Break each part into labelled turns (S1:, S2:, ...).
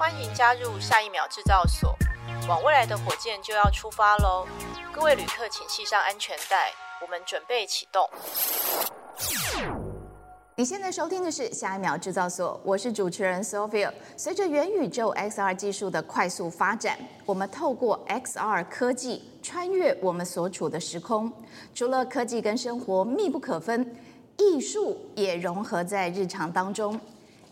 S1: 欢迎加入下一秒制造所，往未来的火箭就要出发喽！各位旅客，请系上安全带，我们准备启动。
S2: 你现在收听的是下一秒制造所，我是主持人 Sophia。随着元宇宙 XR 技术的快速发展，我们透过 XR 科技穿越我们所处的时空。除了科技跟生活密不可分，艺术也融合在日常当中。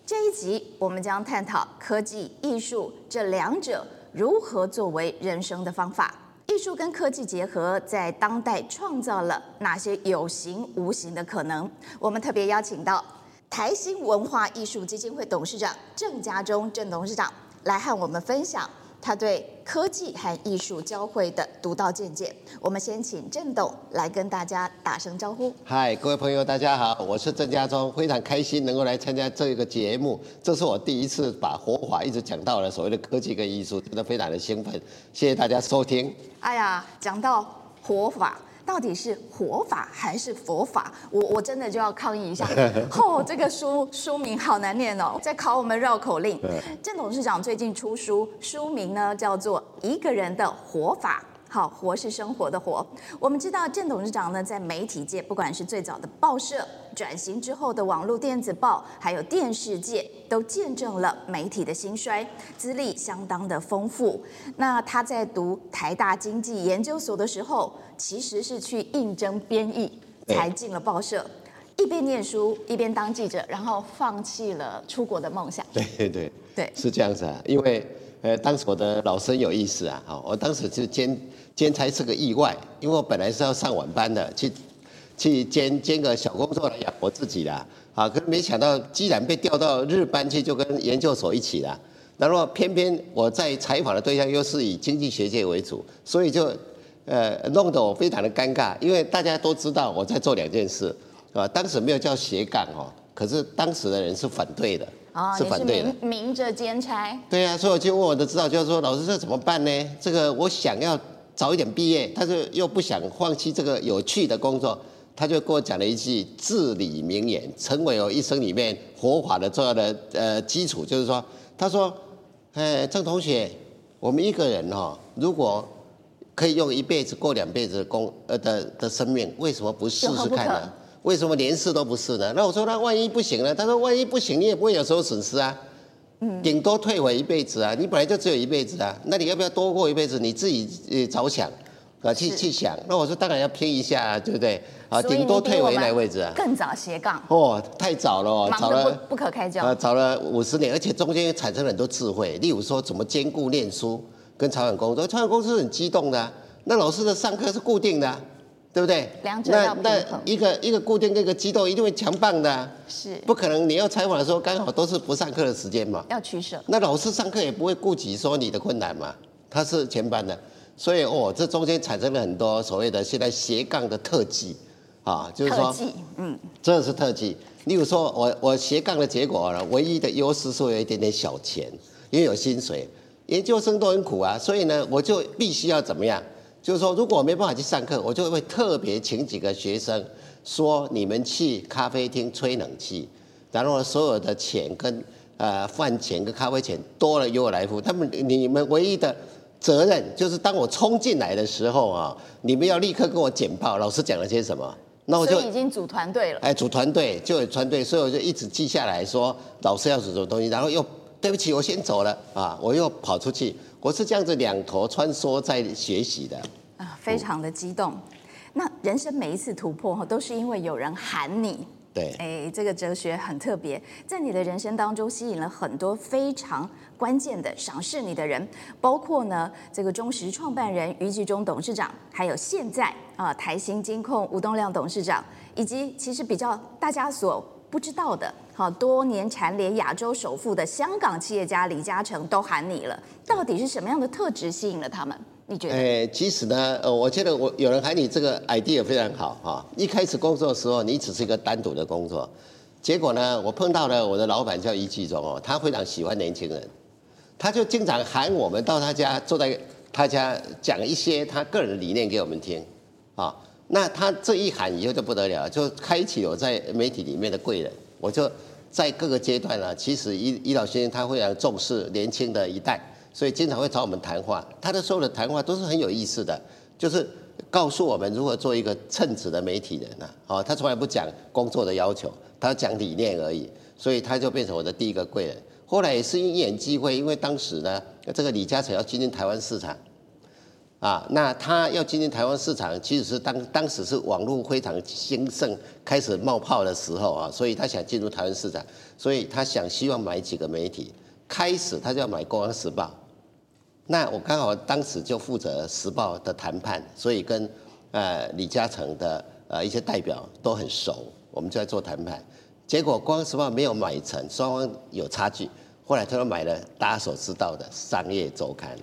S2: 这一集我们将探讨科技、艺术这两者如何作为人生的方法。艺术跟科技结合，在当代创造了哪些有形无形的可能？我们特别邀请到台新文化艺术基金会董事长郑家忠郑董事长来和我们分享。他对科技和艺术交汇的独到见解，我们先请郑董来跟大家打声招呼。
S3: 嗨，各位朋友，大家好，我是郑家忠，非常开心能够来参加这个节目。这是我第一次把活法一直讲到了所谓的科技跟艺术，真的非常的兴奋。谢谢大家收听。
S2: 哎呀，讲到活法。到底是活法还是佛法？我我真的就要抗议一下。哦，这个书书名好难念哦，在考我们绕口令。郑董事长最近出书，书名呢叫做《一个人的活法》。好，活是生活的活。我们知道郑董事长呢，在媒体界，不管是最早的报社，转型之后的网络电子报，还有电视界，都见证了媒体的兴衰，资历相当的丰富。那他在读台大经济研究所的时候，其实是去应征编译，才进了报社，一边念书一边当记者，然后放弃了出国的梦想。
S3: 对对对，
S2: 对，
S3: 是这样子啊，因为呃，当时我的老生有意思啊，好，我当时就兼。兼差是个意外，因为我本来是要上晚班的，去去兼兼个小工作来养活自己的，啊，可是没想到，既然被调到日班去，就跟研究所一起了。然后偏偏我在采访的对象又是以经济学界为主，所以就呃弄得我非常的尴尬，因为大家都知道我在做两件事，啊，当时没有叫斜杠哦，可是当时的人是反对的，
S2: 哦，是反对的，明明着兼差。
S3: 对啊，所以我就问我的指导教授说：“老师，这怎么办呢？这个我想要。”早一点毕业，但是又不想放弃这个有趣的工作，他就跟我讲了一句至理名言，成为我一生里面活法的重要的呃基础。就是说，他说：“哎，郑同学，我们一个人哈，如果可以用一辈子过两辈子的工呃的的生命，为什么不试试看呢？为什么连试都不试呢？那我说，那万一不行呢？他说，万一不行，你也不会有所损失啊。”嗯顶多退回一辈子啊！你本来就只有一辈子啊，那你要不要多过一辈子？你自己呃着想啊，去去想。那我说当然要拼一下啊，对不对？啊，顶多退回哪位置啊？
S2: 更早斜杠
S3: 哦，太早了哦，早了
S2: 不可开交
S3: 啊，早了五十年，而且中间产生了很多智慧。例如说，怎么兼顾念书跟朝阳工作？朝阳公司很激动的，那老师的上课是固定的。对不对？
S2: 两者要平衡。
S3: 那那一个一个固定，一个机动，一定会强棒的啊。
S2: 是。
S3: 不可能，你要采访的时候刚好都是不上课的时间嘛。
S2: 要取舍。
S3: 那老师上课也不会顾及说你的困难嘛，他是全班的，所以哦，这中间产生了很多所谓的现在斜杠的特技啊，就是说，嗯，真的是特技。例如说我我斜杠的结果呢，唯一的优势是有一点点小钱，因为有薪水，研究生都很苦啊，所以呢，我就必须要怎么样？就是说，如果我没办法去上课，我就会特别请几个学生，说你们去咖啡厅吹冷气，然后所有的钱跟呃饭钱跟咖啡钱多了由我来付。他们你们唯一的责任就是，当我冲进来的时候啊，你们要立刻跟我简报老师讲了些什么。那我就
S2: 已经组团队了。
S3: 哎，组团队就有团队，所以我就一直记下来说老师要组什么东西，然后又对不起，我先走了啊，我又跑出去。我是这样子两头穿梭在学习的
S2: 啊，非常的激动。那人生每一次突破哈，都是因为有人喊你。
S3: 对，
S2: 哎，这个哲学很特别，在你的人生当中吸引了很多非常关键的赏识你的人，包括呢这个中石创办人余继忠董事长，还有现在啊台新金控吴东亮董事长，以及其实比较大家所不知道的。好，多年蝉联亚洲首富的香港企业家李嘉诚都喊你了，到底是什么样的特质吸引了他们？你觉得？哎，
S3: 其实呢，呃，我觉得我有人喊你这个 idea 非常好哈。一开始工作的时候，你只是一个单独的工作，结果呢，我碰到了我的老板叫余纪忠哦，他非常喜欢年轻人，他就经常喊我们到他家，坐在他家讲一些他个人的理念给我们听啊。那他这一喊以后就不得了，就开启我在媒体里面的贵人，我就。在各个阶段呢，其实伊伊老先生他非常重视年轻的一代，所以经常会找我们谈话。他的所有的谈话都是很有意思的，就是告诉我们如何做一个称职的媒体人呢。哦，他从来不讲工作的要求，他讲理念而已，所以他就变成我的第一个贵人。后来也是因缘际会，因为当时呢，这个李嘉诚要进军台湾市场。啊，那他要进军台湾市场，其实是当当时是网络非常兴盛、开始冒泡的时候啊，所以他想进入台湾市场，所以他想希望买几个媒体，开始他就要买《工商时报》，那我刚好当时就负责《时报》的谈判，所以跟呃李嘉诚的呃一些代表都很熟，我们就在做谈判，结果《工商时报》没有买成，双方有差距，后来他又买了大家所知道的《商业周刊》。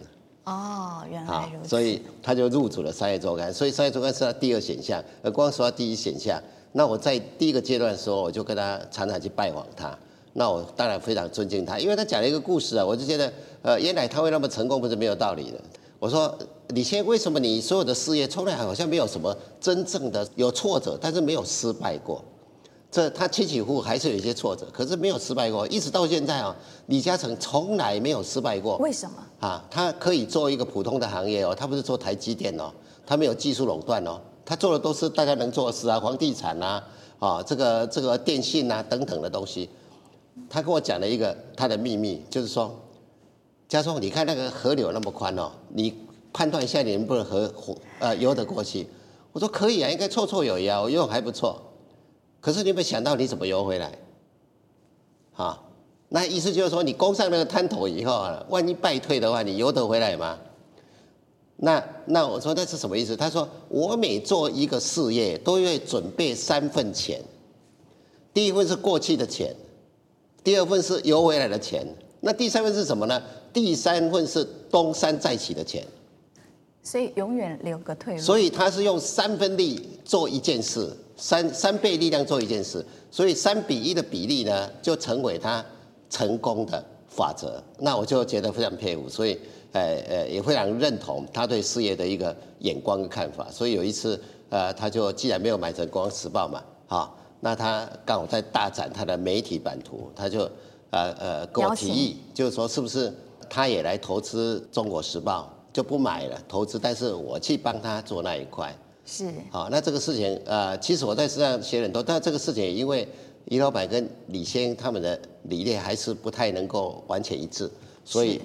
S2: 哦，原来如此。
S3: 所以他就入主了《商业周刊》，所以《商业周刊》是他第二选项，而光说他第一选项。那我在第一个阶段的时候，我就跟他常常去拜访他。那我当然非常尊敬他，因为他讲了一个故事啊，我就觉得，呃，原来他会那么成功，不是没有道理的。我说，你先生，为什么你所有的事业从来好像没有什么真正的有挫折，但是没有失败过？这他起起伏伏还是有一些挫折，可是没有失败过，一直到现在啊，李嘉诚从来没有失败过。
S2: 为什么？
S3: 啊，他可以做一个普通的行业哦，他不是做台积电哦，他没有技术垄断哦，他做的都是大家能做的事啊，房地产啊，啊，这个这个电信啊等等的东西。他跟我讲了一个他的秘密，就是说，嘉聪，你看那个河流那么宽哦，你判断一下你能不能河呃游得过去？我说可以啊，应该绰绰有余啊，我游泳还不错。可是你有没有想到你怎么游回来？啊，那意思就是说，你攻上那个滩头以后啊，万一败退的话，你游得回来吗？那那我说那是什么意思？他说我每做一个事业，都会准备三份钱，第一份是过去的钱，第二份是游回来的钱，那第三份是什么呢？第三份是东山再起的钱。
S2: 所以永远留个退路。
S3: 所以他是用三分力做一件事。三三倍力量做一件事，所以三比一的比例呢，就成为他成功的法则。那我就觉得非常佩服，所以呃呃也非常认同他对事业的一个眼光跟看法。所以有一次呃，他就既然没有买成《工商时报》嘛，好，那他刚好在大展他的媒体版图，他就呃呃跟我提议，就是说是不是他也来投资《中国时报》，就不买了投资，但是我去帮他做那一块。
S2: 是，
S3: 好，那这个事情，呃，其实我在实际上写很多，但这个事情也因为于老板跟李先他们的理念还是不太能够完全一致，所以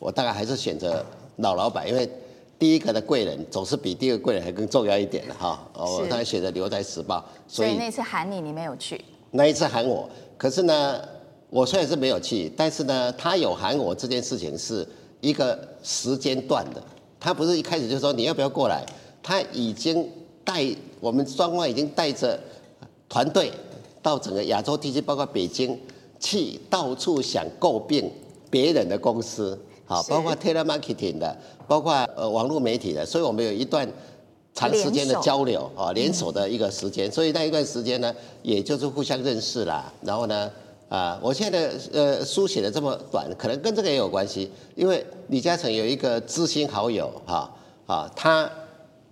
S3: 我大概还是选择老老板，因为第一个的贵人总是比第二个贵人还更重要一点的哈。我当然选择留在时报，
S2: 所以那次喊你，你没有去。
S3: 那一次喊我，可是呢，我虽然是没有去，但是呢，他有喊我这件事情是一个时间段的，他不是一开始就说你要不要过来。他已经带我们双方已经带着团队到整个亚洲地区，包括北京，去到处想诟病别人的公司，好，包括 telemarketing 的，包括呃网络媒体的，所以我们有一段长时间的交流啊，联手的一个时间，所以那一段时间呢，也就是互相认识啦。然后呢，啊，我现在的呃书写的这么短，可能跟这个也有关系，因为李嘉诚有一个知心好友哈啊，他。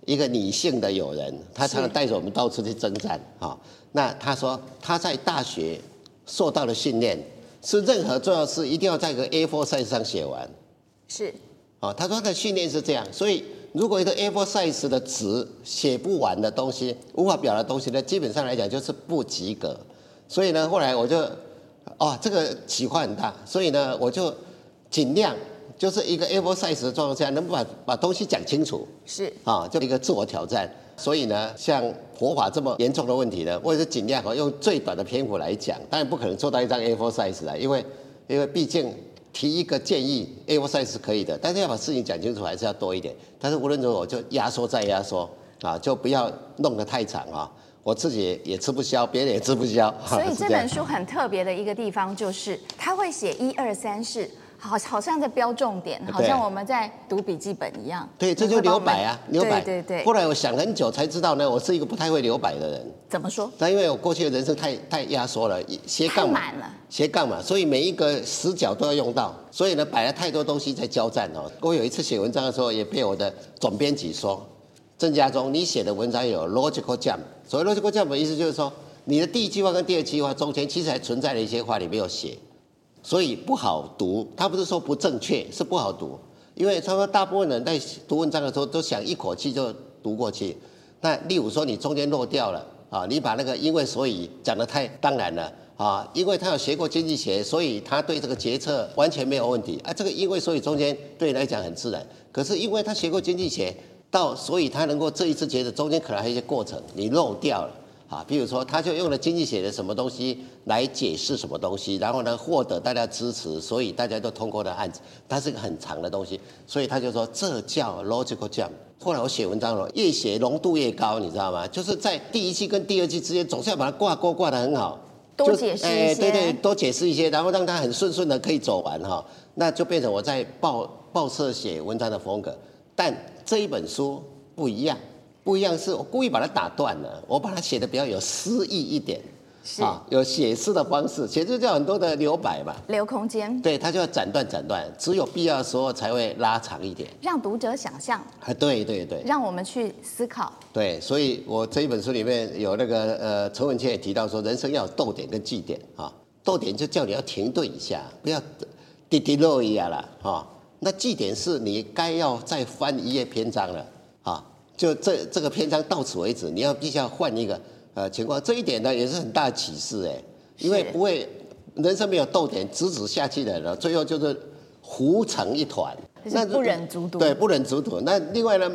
S3: 一个女性的友人，她常常带着我们到处去征战啊。那她说她在大学受到的训练是任何重要事一定要在一个 A4 size 上写完。
S2: 是。
S3: 哦，她说她的训练是这样，所以如果一个 A4 size 的纸写不完的东西，无法表达的东西呢，基本上来讲就是不及格。所以呢，后来我就，哦，这个企划很大，所以呢，我就尽量。就是一个 A4 size 的状况下，能不把把东西讲清楚？
S2: 是
S3: 啊，就一个自我挑战。所以呢，像佛法这么严重的问题呢，我也是尽量用最短的篇幅来讲。当然不可能做到一张 A4 size 来，因为因为毕竟提一个建议 A4 size 是可以的，但是要把事情讲清楚还是要多一点。但是无论如何，我就压缩再压缩啊，就不要弄得太长啊，我自己也吃不消，别人也吃不消。
S2: 所以这本书很特别的一个地方就是，他会写一二三四。好，好像在标重点，好像我们在读笔记本一样。
S3: 对，这就留白啊，留白。
S2: 对对对。
S3: 后来我想很久才知道呢，我是一个不太会留白的人。
S2: 怎么说？
S3: 那因为我过去的人生太太压缩了，斜杠满了，斜杠嘛，所以每一个死角都要用到，所以呢，摆了太多东西在交战哦。我有一次写文章的时候，也被我的总编辑说：“郑家忠，你写的文章有 logical jump。所谓 logical jump 的意思就是说。”你的第一句话跟第二句话中间其实还存在了一些话你没有写，所以不好读。他不是说不正确，是不好读，因为他说大部分人在读文章的时候都想一口气就读过去。那例如说你中间漏掉了啊，你把那个因为所以讲得太当然了啊，因为他有学过经济学，所以他对这个决策完全没有问题啊。这个因为所以中间对你来讲很自然，可是因为他学过经济学，到所以他能够这一次觉得中间可能还有一些过程你漏掉了。啊，比如说，他就用了经济学的什么东西来解释什么东西，然后呢，获得大家支持，所以大家都通过的案子。它是一个很长的东西，所以他就说这叫 logical jump。后来我写文章了，越写浓度越高，你知道吗？就是在第一期跟第二期之间，总是要把它挂钩挂得很好，
S2: 多解释一些，哎，
S3: 对对，多解释一些，然后让它很顺顺的可以走完哈，那就变成我在报报社写文章的风格。但这一本书不一样。不一样，是我故意把它打断了，我把它写的比较有诗意一点，
S2: 是。
S3: 啊，有写诗的方式，写就叫很多的留白嘛，
S2: 留空间，
S3: 对，它就要斩断斩断，只有必要的时候才会拉长一点，
S2: 让读者想象，
S3: 啊，对对对，
S2: 让我们去思考，
S3: 对，所以我这一本书里面有那个呃，陈文茜也提到说，人生要有逗点跟句点啊，逗点就叫你要停顿一下，不要滴滴落一样了啊，那句点是你该要再翻一页篇章了。啊。就这这个篇章到此为止，你要必须要换一个呃情况，这一点呢也是很大的启示哎，因为不会人生没有逗点，直直下去的了，最后就是糊成一团，
S2: 那不忍卒读。
S3: 对，不忍卒读。那另外呢，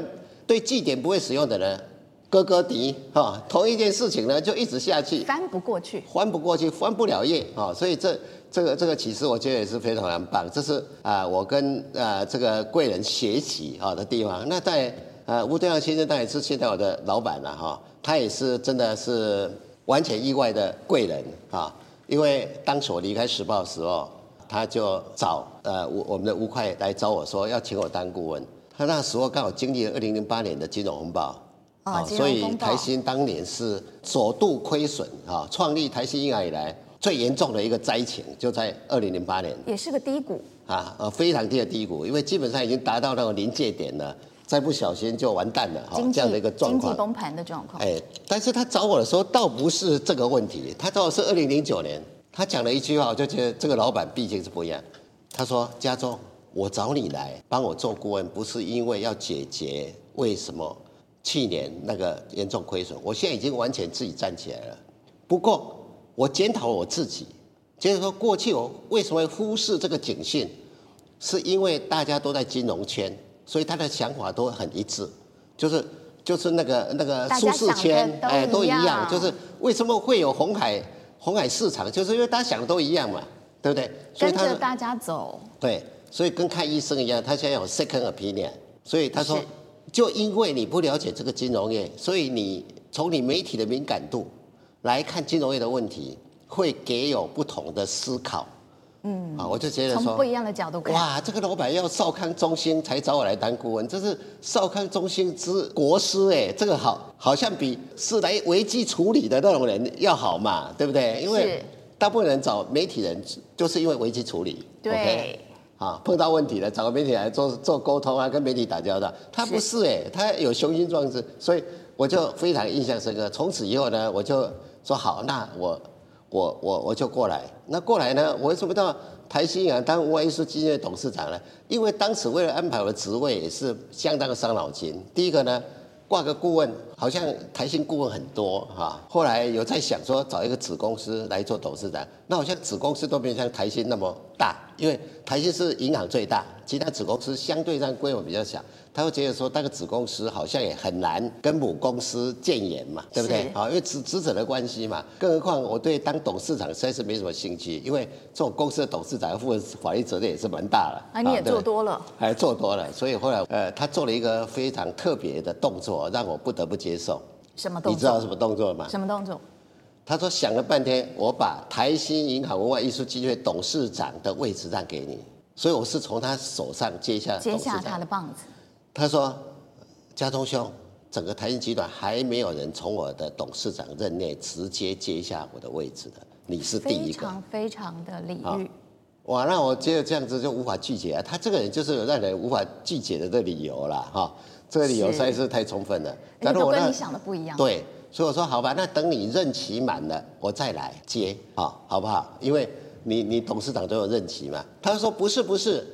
S3: 对句点不会使用的人，哥哥迪哈，同一件事情呢就一直下去，
S2: 翻不过去，
S3: 翻不过去，翻不了页啊，所以这这个这个启示我觉得也是非常的棒，这是啊、呃、我跟啊、呃、这个贵人学习啊的地方。那在。呃，吴敦阳先生他也是现在我的老板了哈，他也是真的是完全意外的贵人啊，因为当初我离开时报的时候，他就找呃我我们的吴会来找我说要请我当顾问，他那时候刚好经历了二零零八年的金融风暴啊，所以台新当年是首度亏损啊，创立台新银行以来最严重的一个灾情，就在二零零八年，
S2: 也是个低谷
S3: 啊，呃非常低的低谷，因为基本上已经达到那个临界点了。再不小心就完蛋了哈，这样的一个状况，经
S2: 济崩盘的状况。
S3: 哎，但是他找我的时候倒不是这个问题，他找我是二零零九年，他讲了一句话，我就觉得这个老板毕竟是不一样。他说：“家中，我找你来帮我做顾问，不是因为要解决为什么去年那个严重亏损，我现在已经完全自己站起来了。不过我检讨我自己，就是说过去我为什么会忽视这个警讯，是因为大家都在金融圈。”所以他的想法都很一致，就是就是那个那个舒适圈，哎，都一样。就是为什么会有红海红海市场，就是因为大家想的都一样嘛，对不对？
S2: 所以他跟着大家走。
S3: 对，所以跟看医生一样，他现在有 second opinion。所以他说，就因为你不了解这个金融业，所以你从你媒体的敏感度来看金融业的问题，会给有不同的思考。嗯，啊，我就觉得说，
S2: 从不一样的角度看，
S3: 哇，这个老板要少康中心才找我来当顾问，这是少康中心之国师哎，这个好，好像比是来危机处理的那种人要好嘛，对不对？因为大部分人找媒体人就是因为危机处理，
S2: 对?
S3: 啊，碰到问题了找个媒体来做做沟通啊，跟媒体打交道，他不是哎，他有雄心壮志，所以我就非常印象深刻。从此以后呢，我就说好，那我。我我我就过来，那过来呢？我为什么到台新银行当文化艺术基金的董事长呢？因为当时为了安排我的职位，也是相当的伤脑筋。第一个呢，挂个顾问，好像台新顾问很多哈。后来有在想说找一个子公司来做董事长，那好像子公司都没有像台新那么大，因为台新是银行最大，其他子公司相对上规模比较小。他会觉得说，那个子公司好像也很难跟母公司建言嘛，对不对？啊，因为职职责的关系嘛。更何况我对当董事长实在是没什么兴趣，因为做公司的董事长要负的法律责任也是蛮大了。
S2: 啊，你也做多了，
S3: 还做多了，所以后来呃，他做了一个非常特别的动作，让我不得不接受。
S2: 什么动作？
S3: 你知道什么动作吗？
S2: 什么动作？
S3: 他说想了半天，我把台新银行文化艺术基金会董事长的位置让给你，所以我是从他手上接下
S2: 接下他的棒子。
S3: 他说。家中兄，整个台新集团还没有人从我的董事长任内直接接下我的位置的，你是第一个，
S2: 非常非常的礼遇。
S3: 哇，那我觉得这样子就无法拒绝啊！他这个人就是有让人无法拒绝的这理由了，哈，这个理由实在是太充分了。
S2: 但是我跟你想的不一样。
S3: 对，所以我说好吧，那等你任期满了，我再来接，好，好不好？因为你你董事长都有任期嘛。他说不是不是，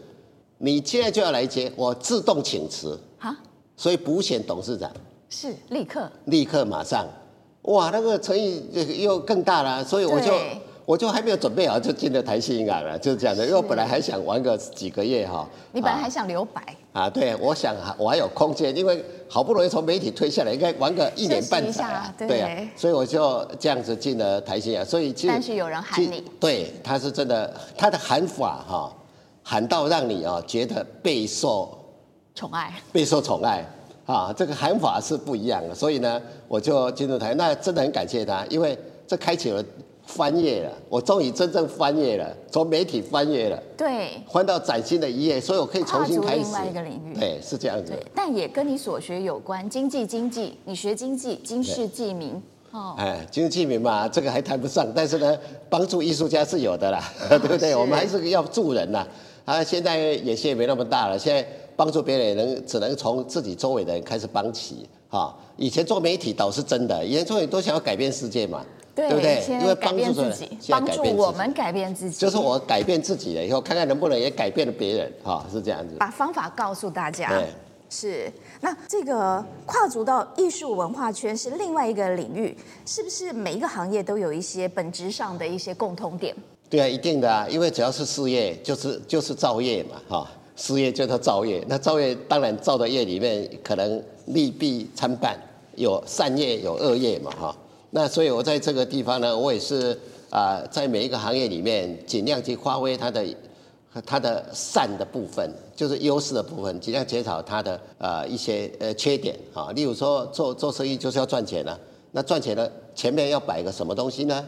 S3: 你现在就要来接，我自动请辞啊。所以补选董事长
S2: 是立刻
S3: 立刻马上，哇，那个诚意又更大了，所以我就。我就还没有准备好，就进了台新银行了，就是这样的。因为我本来还想玩个几个月哈。
S2: 你本来还想留白
S3: 啊？对，我想我还有空间，因为好不容易从媒体退下来，应该玩个一年半载啊。对啊，所以我就这样子进了台新银行。所以
S2: 但是有人喊你，
S3: 对，他是真的，他的喊法哈，喊到让你啊觉得备受
S2: 宠爱，
S3: 备受宠爱啊，这个喊法是不一样的。所以呢，我就进入台，那真的很感谢他，因为这开启了。翻页了，我终于真正翻页了，从媒体翻页了，
S2: 对，
S3: 翻到崭新的一页，所以我可以重新开始。
S2: 另外一个领域，
S3: 对，是这样子。
S2: 但也跟你所学有关，经济经济，你学经济，经世济民，哦，
S3: 哎，经世济民嘛，这个还谈不上，但是呢，帮助艺术家是有的啦，对不对？我们还是要助人呐，啊，现在野心也没那么大了，现在帮助别人也能只能从自己周围的人开始帮起，哈，以前做媒体倒是真的，以前做媒体都想要改变世界嘛。对，对不对？因为帮助自己，
S2: 帮助我们改变自己，
S3: 就是我改变自己了以后，看看能不能也改变了别人，哈，是这样子。
S2: 把方法告诉大家。对，是。那这个跨足到艺术文化圈是另外一个领域，是不是每一个行业都有一些本质上的一些共通点？
S3: 对啊，一定的啊，因为只要是事业，就是就是造业嘛，哈，事业就是造业。那造业当然造的业里面可能利弊参半，有善业有恶业嘛，哈。那所以，我在这个地方呢，我也是啊，在每一个行业里面，尽量去发挥它的它的善的部分，就是优势的部分，尽量减少它的啊一些呃缺点啊。例如说，做做生意就是要赚钱了，那赚钱呢，前面要摆个什么东西呢？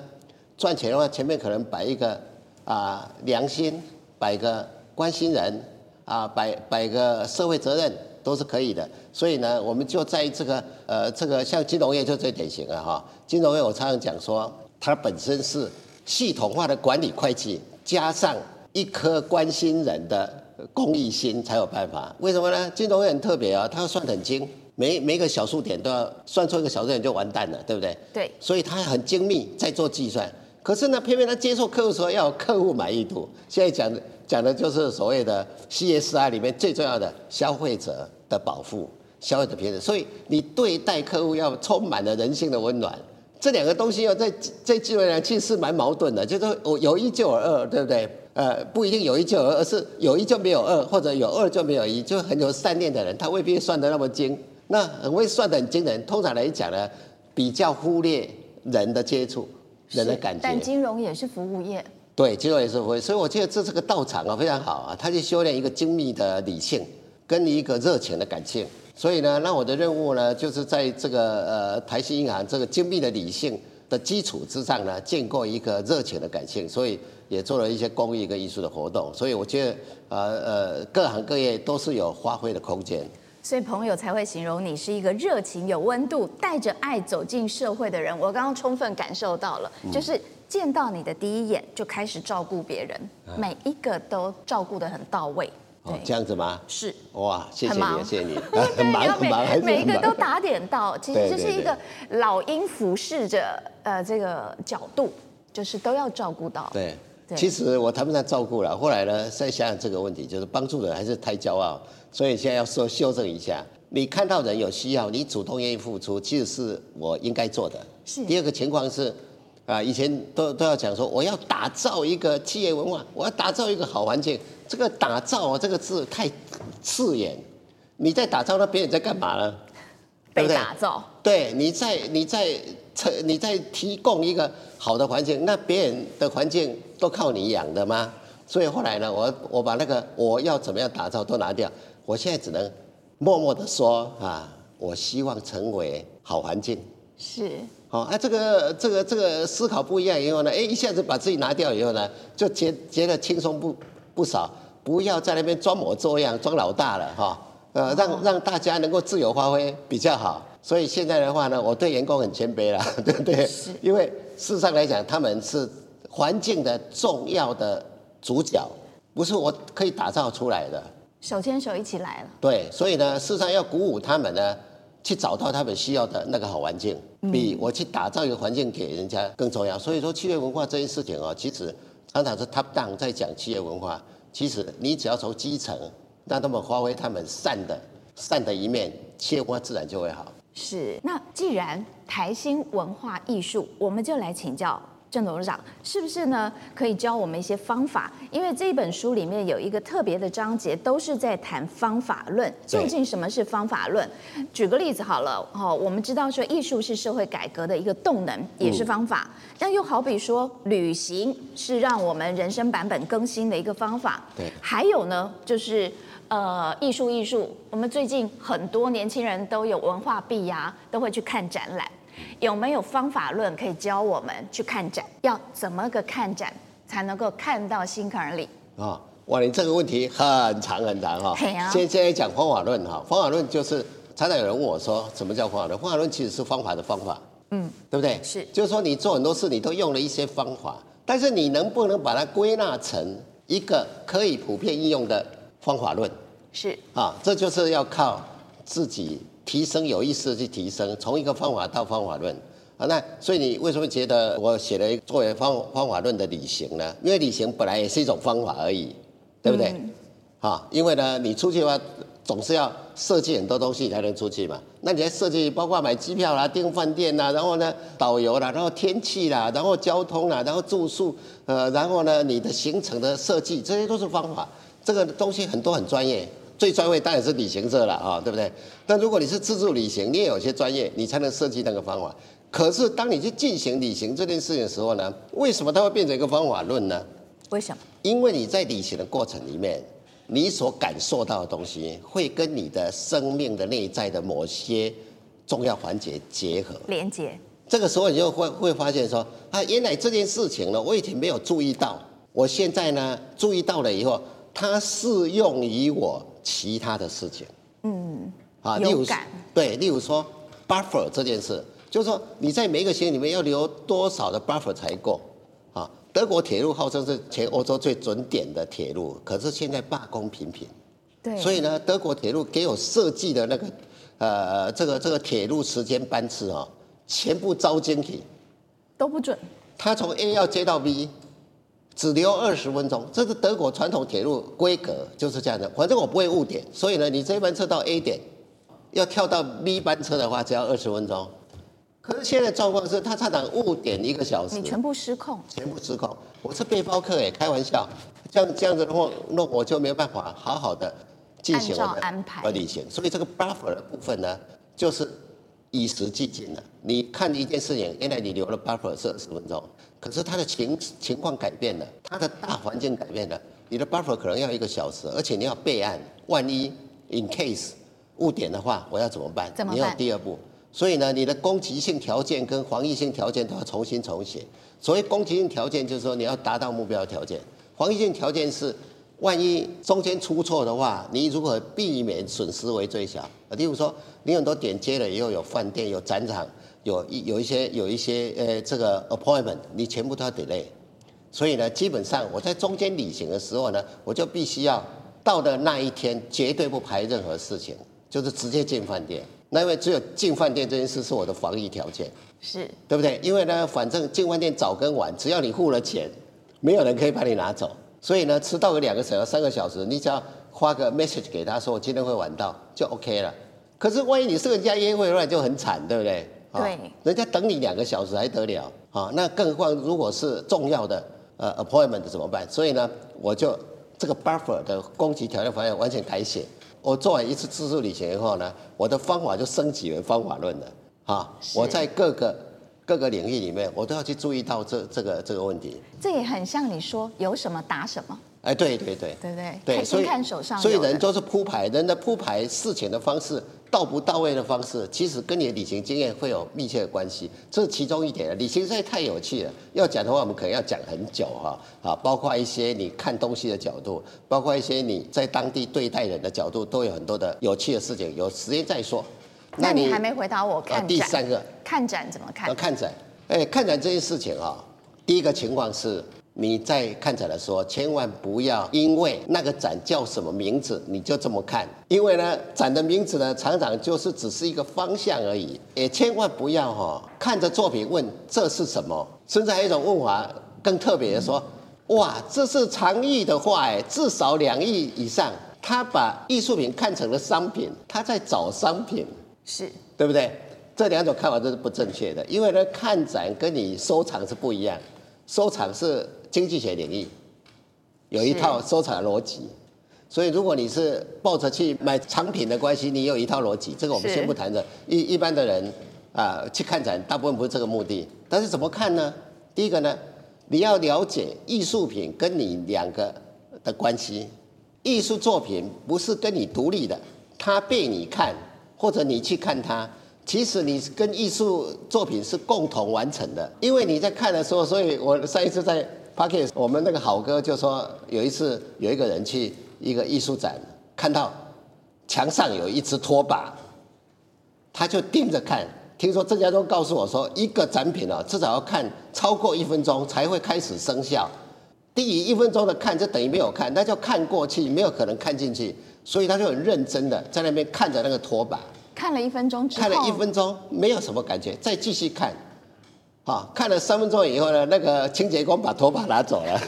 S3: 赚钱的话，前面可能摆一个啊良心，摆个关心人啊，摆摆个社会责任。都是可以的，所以呢，我们就在这个呃，这个像金融业就最典型了哈。金融业我常常讲说，它本身是系统化的管理会计，加上一颗关心人的公益心才有办法。为什么呢？金融业很特别啊，它要算得很精，每每个小数点都要算错一个小数点就完蛋了，对不对？
S2: 对。
S3: 所以它很精密在做计算，可是呢，偏偏他接受客户时候要有客户满意度。现在讲的。讲的就是所谓的 CSR 里面最重要的消费者的保护、消费者平等，所以你对待客户要充满了人性的温暖。这两个东西要在在金融上其实是蛮矛盾的，就是我有一就有二，对不对？呃，不一定有一就有二，而是有一就没有二，或者有二就没有一，就很有善念的人，他未必算得那么精。那很会算得很精的人，通常来讲呢，比较忽略人的接触、人的感觉。
S2: 但金融也是服务业。
S3: 对，肌肉也是会，所以我觉得这是个道场啊，非常好啊。他去修炼一个精密的理性，跟一个热情的感性。所以呢，那我的任务呢，就是在这个呃台新银行这个精密的理性的基础之上呢，建构一个热情的感性。所以也做了一些公益跟艺术的活动。所以我觉得呃呃各行各业都是有发挥的空间。
S2: 所以朋友才会形容你是一个热情有温度、带着爱走进社会的人。我刚刚充分感受到了，就是。见到你的第一眼就开始照顾别人，每一个都照顾的很到位。
S3: 哦，这样子吗？
S2: 是。
S3: 哇，谢谢你，谢谢你。
S2: 很 忙很忙，每一个都打点到。其实这是一个老鹰俯视着呃这个角度，就是都要照顾到。
S3: 对。其实我谈不上照顾了，后来呢，再想想这个问题，就是帮助人还是太骄傲，所以现在要说修正一下。你看到人有需要，你主动愿意付出，其实是我应该做的。
S2: 是。
S3: 第二个情况是。啊，以前都都要讲说，我要打造一个企业文化，我要打造一个好环境。这个“打造”啊，这个字太刺眼。你在打造，那别人在干嘛呢？
S2: 被打造。
S3: 对，你在你在你在提供一个好的环境，那别人的环境都靠你养的吗？所以后来呢，我我把那个我要怎么样打造都拿掉。我现在只能默默的说啊，我希望成为好环境。
S2: 是。
S3: 好，啊，这个这个这个思考不一样以后呢，哎，一下子把自己拿掉以后呢，就觉觉得轻松不不少，不要在那边装模作样装老大了哈，呃，让让大家能够自由发挥比较好。所以现在的话呢，我对员工很谦卑了，对不对？是。因为事实上来讲，他们是环境的重要的主角，不是我可以打造出来的。
S2: 手牵手一起来了。
S3: 对，所以呢，事实上要鼓舞他们呢。去找到他们需要的那个好环境，比我去打造一个环境给人家更重要。所以说，企业文化这件事情啊，其实常常是 top down 在讲企业文化。其实你只要从基层让他们发挥他们善的善的一面，企业文化自然就会好。
S2: 是。那既然台新文化艺术，我们就来请教。郑董事长是不是呢？可以教我们一些方法？因为这本书里面有一个特别的章节，都是在谈方法论。究竟什么是方法论？举个例子好了，哦，我们知道说艺术是社会改革的一个动能，也是方法。但又好比说，旅行是让我们人生版本更新的一个方法。
S3: 对。
S2: 还有呢，就是呃，艺术艺术，我们最近很多年轻人都有文化币呀，都会去看展览。有没有方法论可以教我们去看展？要怎么个看展才能够看到心坎里？
S3: 啊，哇，你这个问题很长很长哈。
S2: 对啊。
S3: 现在讲方法论哈，方法论就是常常有人问我说，什么叫方法论？方法论其实是方法的方法，嗯，对不对？
S2: 是。
S3: 就是说你做很多事，你都用了一些方法，但是你能不能把它归纳成一个可以普遍应用的方法论？
S2: 是。
S3: 啊，这就是要靠自己。提升有意识的去提升，从一个方法到方法论啊，那所以你为什么觉得我写了一个作为方方法论的旅行呢？因为旅行本来也是一种方法而已，对不对？嗯、啊，因为呢，你出去的话总是要设计很多东西才能出去嘛。那你在设计，包括买机票啦、订饭店啦，然后呢导游啦，然后天气啦，然后交通啦，然后住宿，呃，然后呢你的行程的设计，这些都是方法。这个东西很多很专业。最专业当然是旅行社了啊，对不对？但如果你是自助旅行，你也有些专业，你才能设计那个方法。可是当你去进行旅行这件事情的时候呢，为什么它会变成一个方法论呢？
S2: 为什么？
S3: 因为你在旅行的过程里面，你所感受到的东西会跟你的生命的内在的某些重要环节结合、
S2: 连接。
S3: 这个时候你就会会发现说，啊，原来这件事情呢，我以前没有注意到，我现在呢注意到了以后，它适用于我。其他的事情，
S2: 嗯，
S3: 啊，例如对，例如说 buffer 这件事，就是说你在每一个行里面要留多少的 buffer 才够。啊？德国铁路号称是全欧洲最准点的铁路，可是现在罢工频频，
S2: 对，
S3: 所以呢，德国铁路给我设计的那个呃这个这个铁路时间班次啊，全部招进去
S2: 都不准，
S3: 他从 A 要接到 B。只留二十分钟，这是德国传统铁路规格，就是这样的。反正我不会误点，所以呢，你这班车到 A 点，要跳到 B 班车的话，只要二十分钟。可是现在状况是，他差点误点一个小时，
S2: 你全部失控，
S3: 全部失控。我是背包客哎，开玩笑，这样这样子的话，那我就没有办法好好的进行我的
S2: 安排
S3: 旅行。所以这个 buffer 的部分呢，就是与时俱进的。你看一件事情，原来你留了 buffer 是二十分钟。可是它的情情况改变了，它的大环境改变了，你的 buffer 可能要一个小时，而且你要备案，万一 in case 误点的话，我要怎么办？
S2: 怎么办？
S3: 你要第二步。所以呢，你的攻击性条件跟防御性条件都要重新重写。所谓攻击性条件，就是说你要达到目标条件；防御性条件是，万一中间出错的话，你如何避免损失为最小？例如说，你很多点接了以后，有饭店，有展场。有一有一些有一些呃，这个 appointment 你全部都要 delay，所以呢，基本上我在中间旅行的时候呢，我就必须要到的那一天绝对不排任何事情，就是直接进饭店。那因为只有进饭店这件事是我的防疫条件，
S2: 是
S3: 对不对？因为呢，反正进饭店早跟晚，只要你付了钱，没有人可以把你拿走。所以呢，迟到个两个小时、三个小时，你只要发个 message 给他说我今天会晚到，就 OK 了。可是万一你是人家约会，那就很惨，对不对？
S2: 对，
S3: 人家等你两个小时还得了啊？那更何况如果是重要的呃 appointment 怎么办？所以呢，我就这个 buffer 的攻击条件方案完全改写。我做完一次自助旅行以后呢，我的方法就升级为方法论了啊！我在各个各个领域里面，我都要去注意到这这个这个问题。
S2: 这也很像你说有什么打什么。
S3: 哎，对对对，
S2: 对对
S3: 对，所以
S2: 看手上，
S3: 所以人都是铺排，人的铺排事情的方式。到不到位的方式，其实跟你的旅行经验会有密切的关系，这是其中一点。旅行实在太有趣了，要讲的话，我们可能要讲很久哈啊，包括一些你看东西的角度，包括一些你在当地对待人的角度，都有很多的有趣的事情。有时间再说。
S2: 那你还没回答我看展？
S3: 第三个，
S2: 看展怎么看？
S3: 看展，哎，看展这件事情啊，第一个情况是你在看展的时候，千万不要因为那个展叫什么名字，你就这么看。因为呢，展的名字呢，常常就是只是一个方向而已。也千万不要哈，看着作品问这是什么。甚至还有一种问法更特别的说，哇，这是长亿的话哎，至少两亿以上。他把艺术品看成了商品，他在找商品，
S2: 是
S3: 对不对？这两种看法都是不正确的。因为呢，看展跟你收藏是不一样，收藏是。经济学领域有一套收藏的逻辑，所以如果你是抱着去买藏品的关系，你有一套逻辑，这个我们先不谈的。一一般的人啊，去看展，大部分不是这个目的。但是怎么看呢？第一个呢，你要了解艺术品跟你两个的关系。艺术作品不是跟你独立的，它被你看或者你去看它，其实你跟艺术作品是共同完成的。因为你在看的时候，所以我上一次在。Parkes，我们那个好哥就说，有一次有一个人去一个艺术展，看到墙上有一只拖把，他就盯着看。听说郑家忠告诉我说，一个展品啊，至少要看超过一分钟才会开始生效。低于一分钟的看就等于没有看，那就看过去，没有可能看进去。所以他就很认真的在那边看着那个拖把，
S2: 看了一分钟之后，
S3: 看了一分钟没有什么感觉，再继续看。啊，看了三分钟以后呢，那个清洁工把拖把拿走了。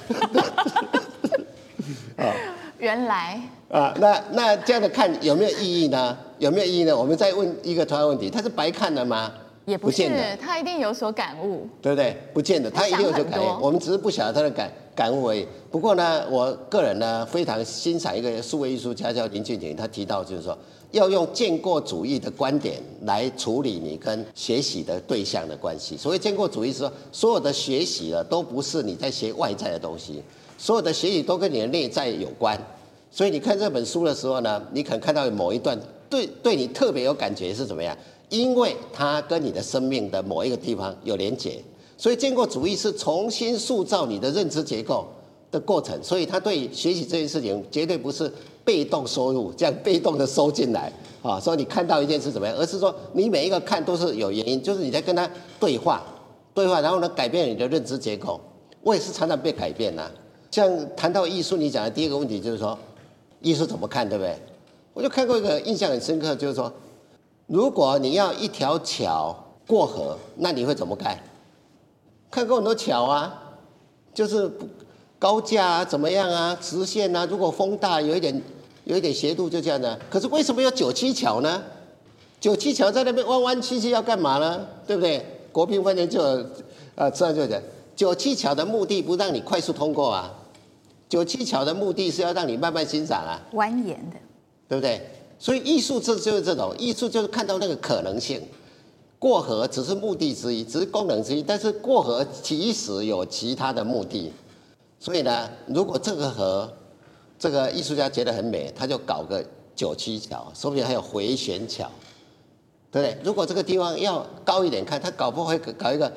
S2: 啊，原来
S3: 啊，那那这样的看有没有意义呢？有没有意义呢？我们再问一个同样问题：他是白看的吗？
S2: 也不是，他一定有所感悟，
S3: 对不对？不见得，他一定有所感悟。我们只是不晓得他的感感悟而已。不过呢，我个人呢非常欣赏一个数位艺术家叫林俊廷，他提到就是说。要用建构主义的观点来处理你跟学习的对象的关系。所谓建构主义是说，所有的学习呢，都不是你在学外在的东西，所有的学习都跟你的内在有关。所以你看这本书的时候呢，你可能看到某一段对对你特别有感觉是怎么样？因为它跟你的生命的某一个地方有连结。所以建构主义是重新塑造你的认知结构的过程。所以他对学习这件事情绝对不是。被动收入，这样被动的收进来啊，所以你看到一件事怎么样？而是说你每一个看都是有原因，就是你在跟他对话，对话，然后呢改变你的认知结构。我也是常常被改变呐、像谈到艺术，你讲的第一个问题就是说，艺术怎么看，对不对？我就看过一个印象很深刻，就是说，如果你要一条桥过河，那你会怎么盖？看过很多桥啊，就是高架啊，怎么样啊，直线啊，如果风大，有一点。有一点斜度就这样的，可是为什么要九七桥呢？九七桥在那边弯弯曲曲要干嘛呢？对不对？国平饭店就啊，这样就讲，九七桥的目的不让你快速通过啊，九七桥的目的是要让你慢慢欣赏啊，
S2: 蜿蜒的，
S3: 对不对？所以艺术这就是这种艺术，就是看到那个可能性。过河只是目的之一，只是功能之一，但是过河其实有其他的目的。所以呢，如果这个河。这个艺术家觉得很美，他就搞个九曲桥，说不定还有回旋桥，对不对？如果这个地方要高一点看，他搞不会搞一个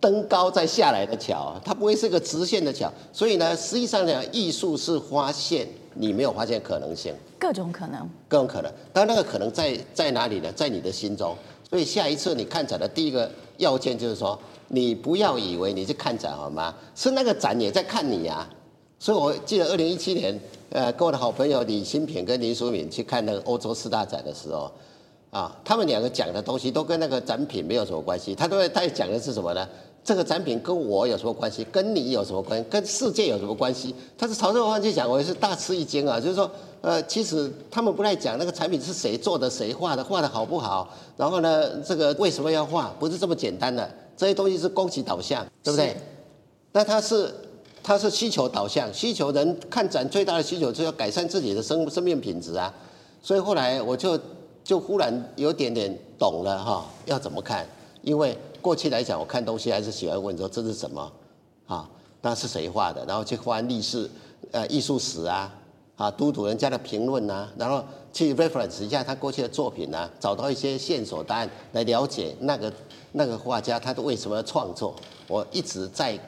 S3: 登高再下来的桥，它不会是个直线的桥。所以呢，实际上呢，艺术是发现你没有发现可能性，
S2: 各种可能，
S3: 各种可能。但那个可能在在哪里呢？在你的心中。所以下一次你看展的第一个要件就是说，你不要以为你去看展好吗？是那个展也在看你呀、啊。所以我记得二零一七年。呃，跟我的好朋友李新平跟林淑敏去看那个欧洲四大展的时候，啊，他们两个讲的东西都跟那个展品没有什么关系。他都会，他讲的是什么呢？这个展品跟我有什么关系？跟你有什么关系？跟世界有什么关系？他是朝这个方向去讲，我也是大吃一惊啊！就是说，呃，其实他们不太讲那个产品是谁做的、谁画的、画的好不好。然后呢，这个为什么要画？不是这么简单的。这些东西是供给导向，对不对？那它是。它是需求导向，需求人看展最大的需求就是要改善自己的生生命品质啊，所以后来我就就忽然有点点懂了哈，要怎么看？因为过去来讲，我看东西还是喜欢问说这是什么啊？那是谁画的？然后去翻历史呃艺术史啊，啊读读人家的评论呐，然后去 reference 一下他过去的作品啊，找到一些线索答案来了解那个那个画家他的为什么要创作。我一直在。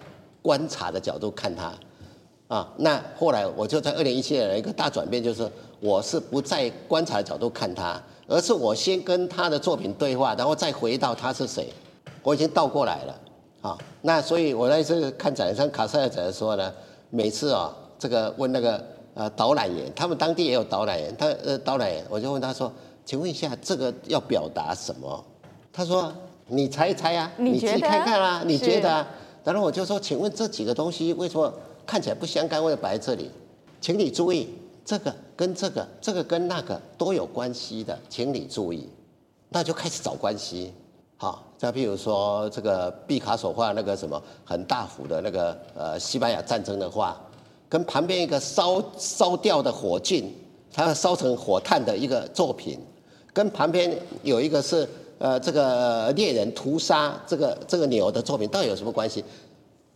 S3: 观察的角度看他，啊，那后来我就在二零一七年有一个大转变，就是我是不在观察的角度看他，而是我先跟他的作品对话，然后再回到他是谁，我已经倒过来了，啊，那所以我在这个看展上卡塞尔展的时候呢，每次啊、哦，这个问那个呃导览员，他们当地也有导览员，他呃导览员，我就问他说，请问一下这个要表达什么？他说你猜一猜啊，你自己看看啊，你觉得啊？然后我就说，请问这几个东西为什么看起来不相干？为什么摆在这里？请你注意，这个跟这个，这个跟那个都有关系的，请你注意。那就开始找关系。好，再譬如说这个毕卡索画那个什么很大幅的那个呃西班牙战争的画，跟旁边一个烧烧掉的火炬，它烧成火炭的一个作品，跟旁边有一个是呃这个猎人屠杀这个这个牛的作品，到底有什么关系？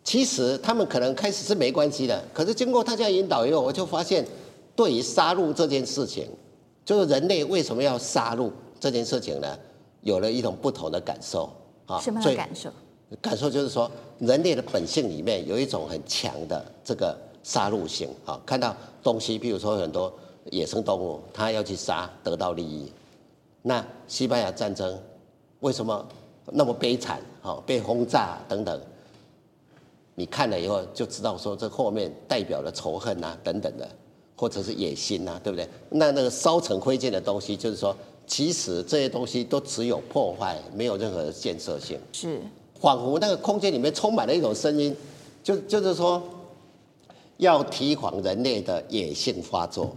S3: 其实他们可能开始是没关系的，可是经过大家引导以后，我就发现，对于杀戮这件事情，就是人类为什么要杀戮这件事情呢？有了一种不同的感受啊，
S2: 什么感受？
S3: 感受就是说，人类的本性里面有一种很强的这个杀戮性啊。看到东西，比如说很多野生动物，它要去杀得到利益。那西班牙战争为什么那么悲惨啊？被轰炸等等，你看了以后就知道说，这后面代表了仇恨啊等等的，或者是野心啊，对不对？那那个烧成灰烬的东西，就是说。其实这些东西都只有破坏，没有任何建设性。
S2: 是，
S3: 仿佛那个空间里面充满了一种声音，就就是说，要提防人类的野性发作。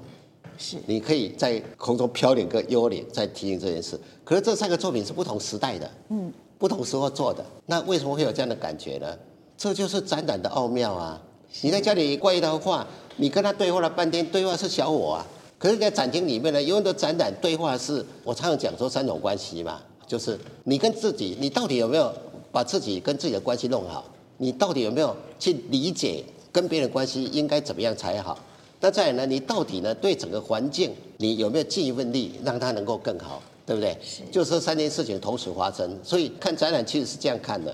S2: 是，
S3: 你可以在空中飘两个幽灵，在提醒这件事。可是这三个作品是不同时代的，嗯，不同时候做的。那为什么会有这样的感觉呢？这就是展览的奥妙啊！你在家里挂一幅画，你跟他对话了半天，对话是小我啊。可是，在展厅里面呢，有很多展览对话是，我常常讲说三种关系嘛，就是你跟自己，你到底有没有把自己跟自己的关系弄好？你到底有没有去理解跟别人关系应该怎么样才好？那再来呢，你到底呢对整个环境，你有没有尽一份力，让它能够更好，对不对？是，就是这三件事情同时发生，所以看展览其实是这样看的。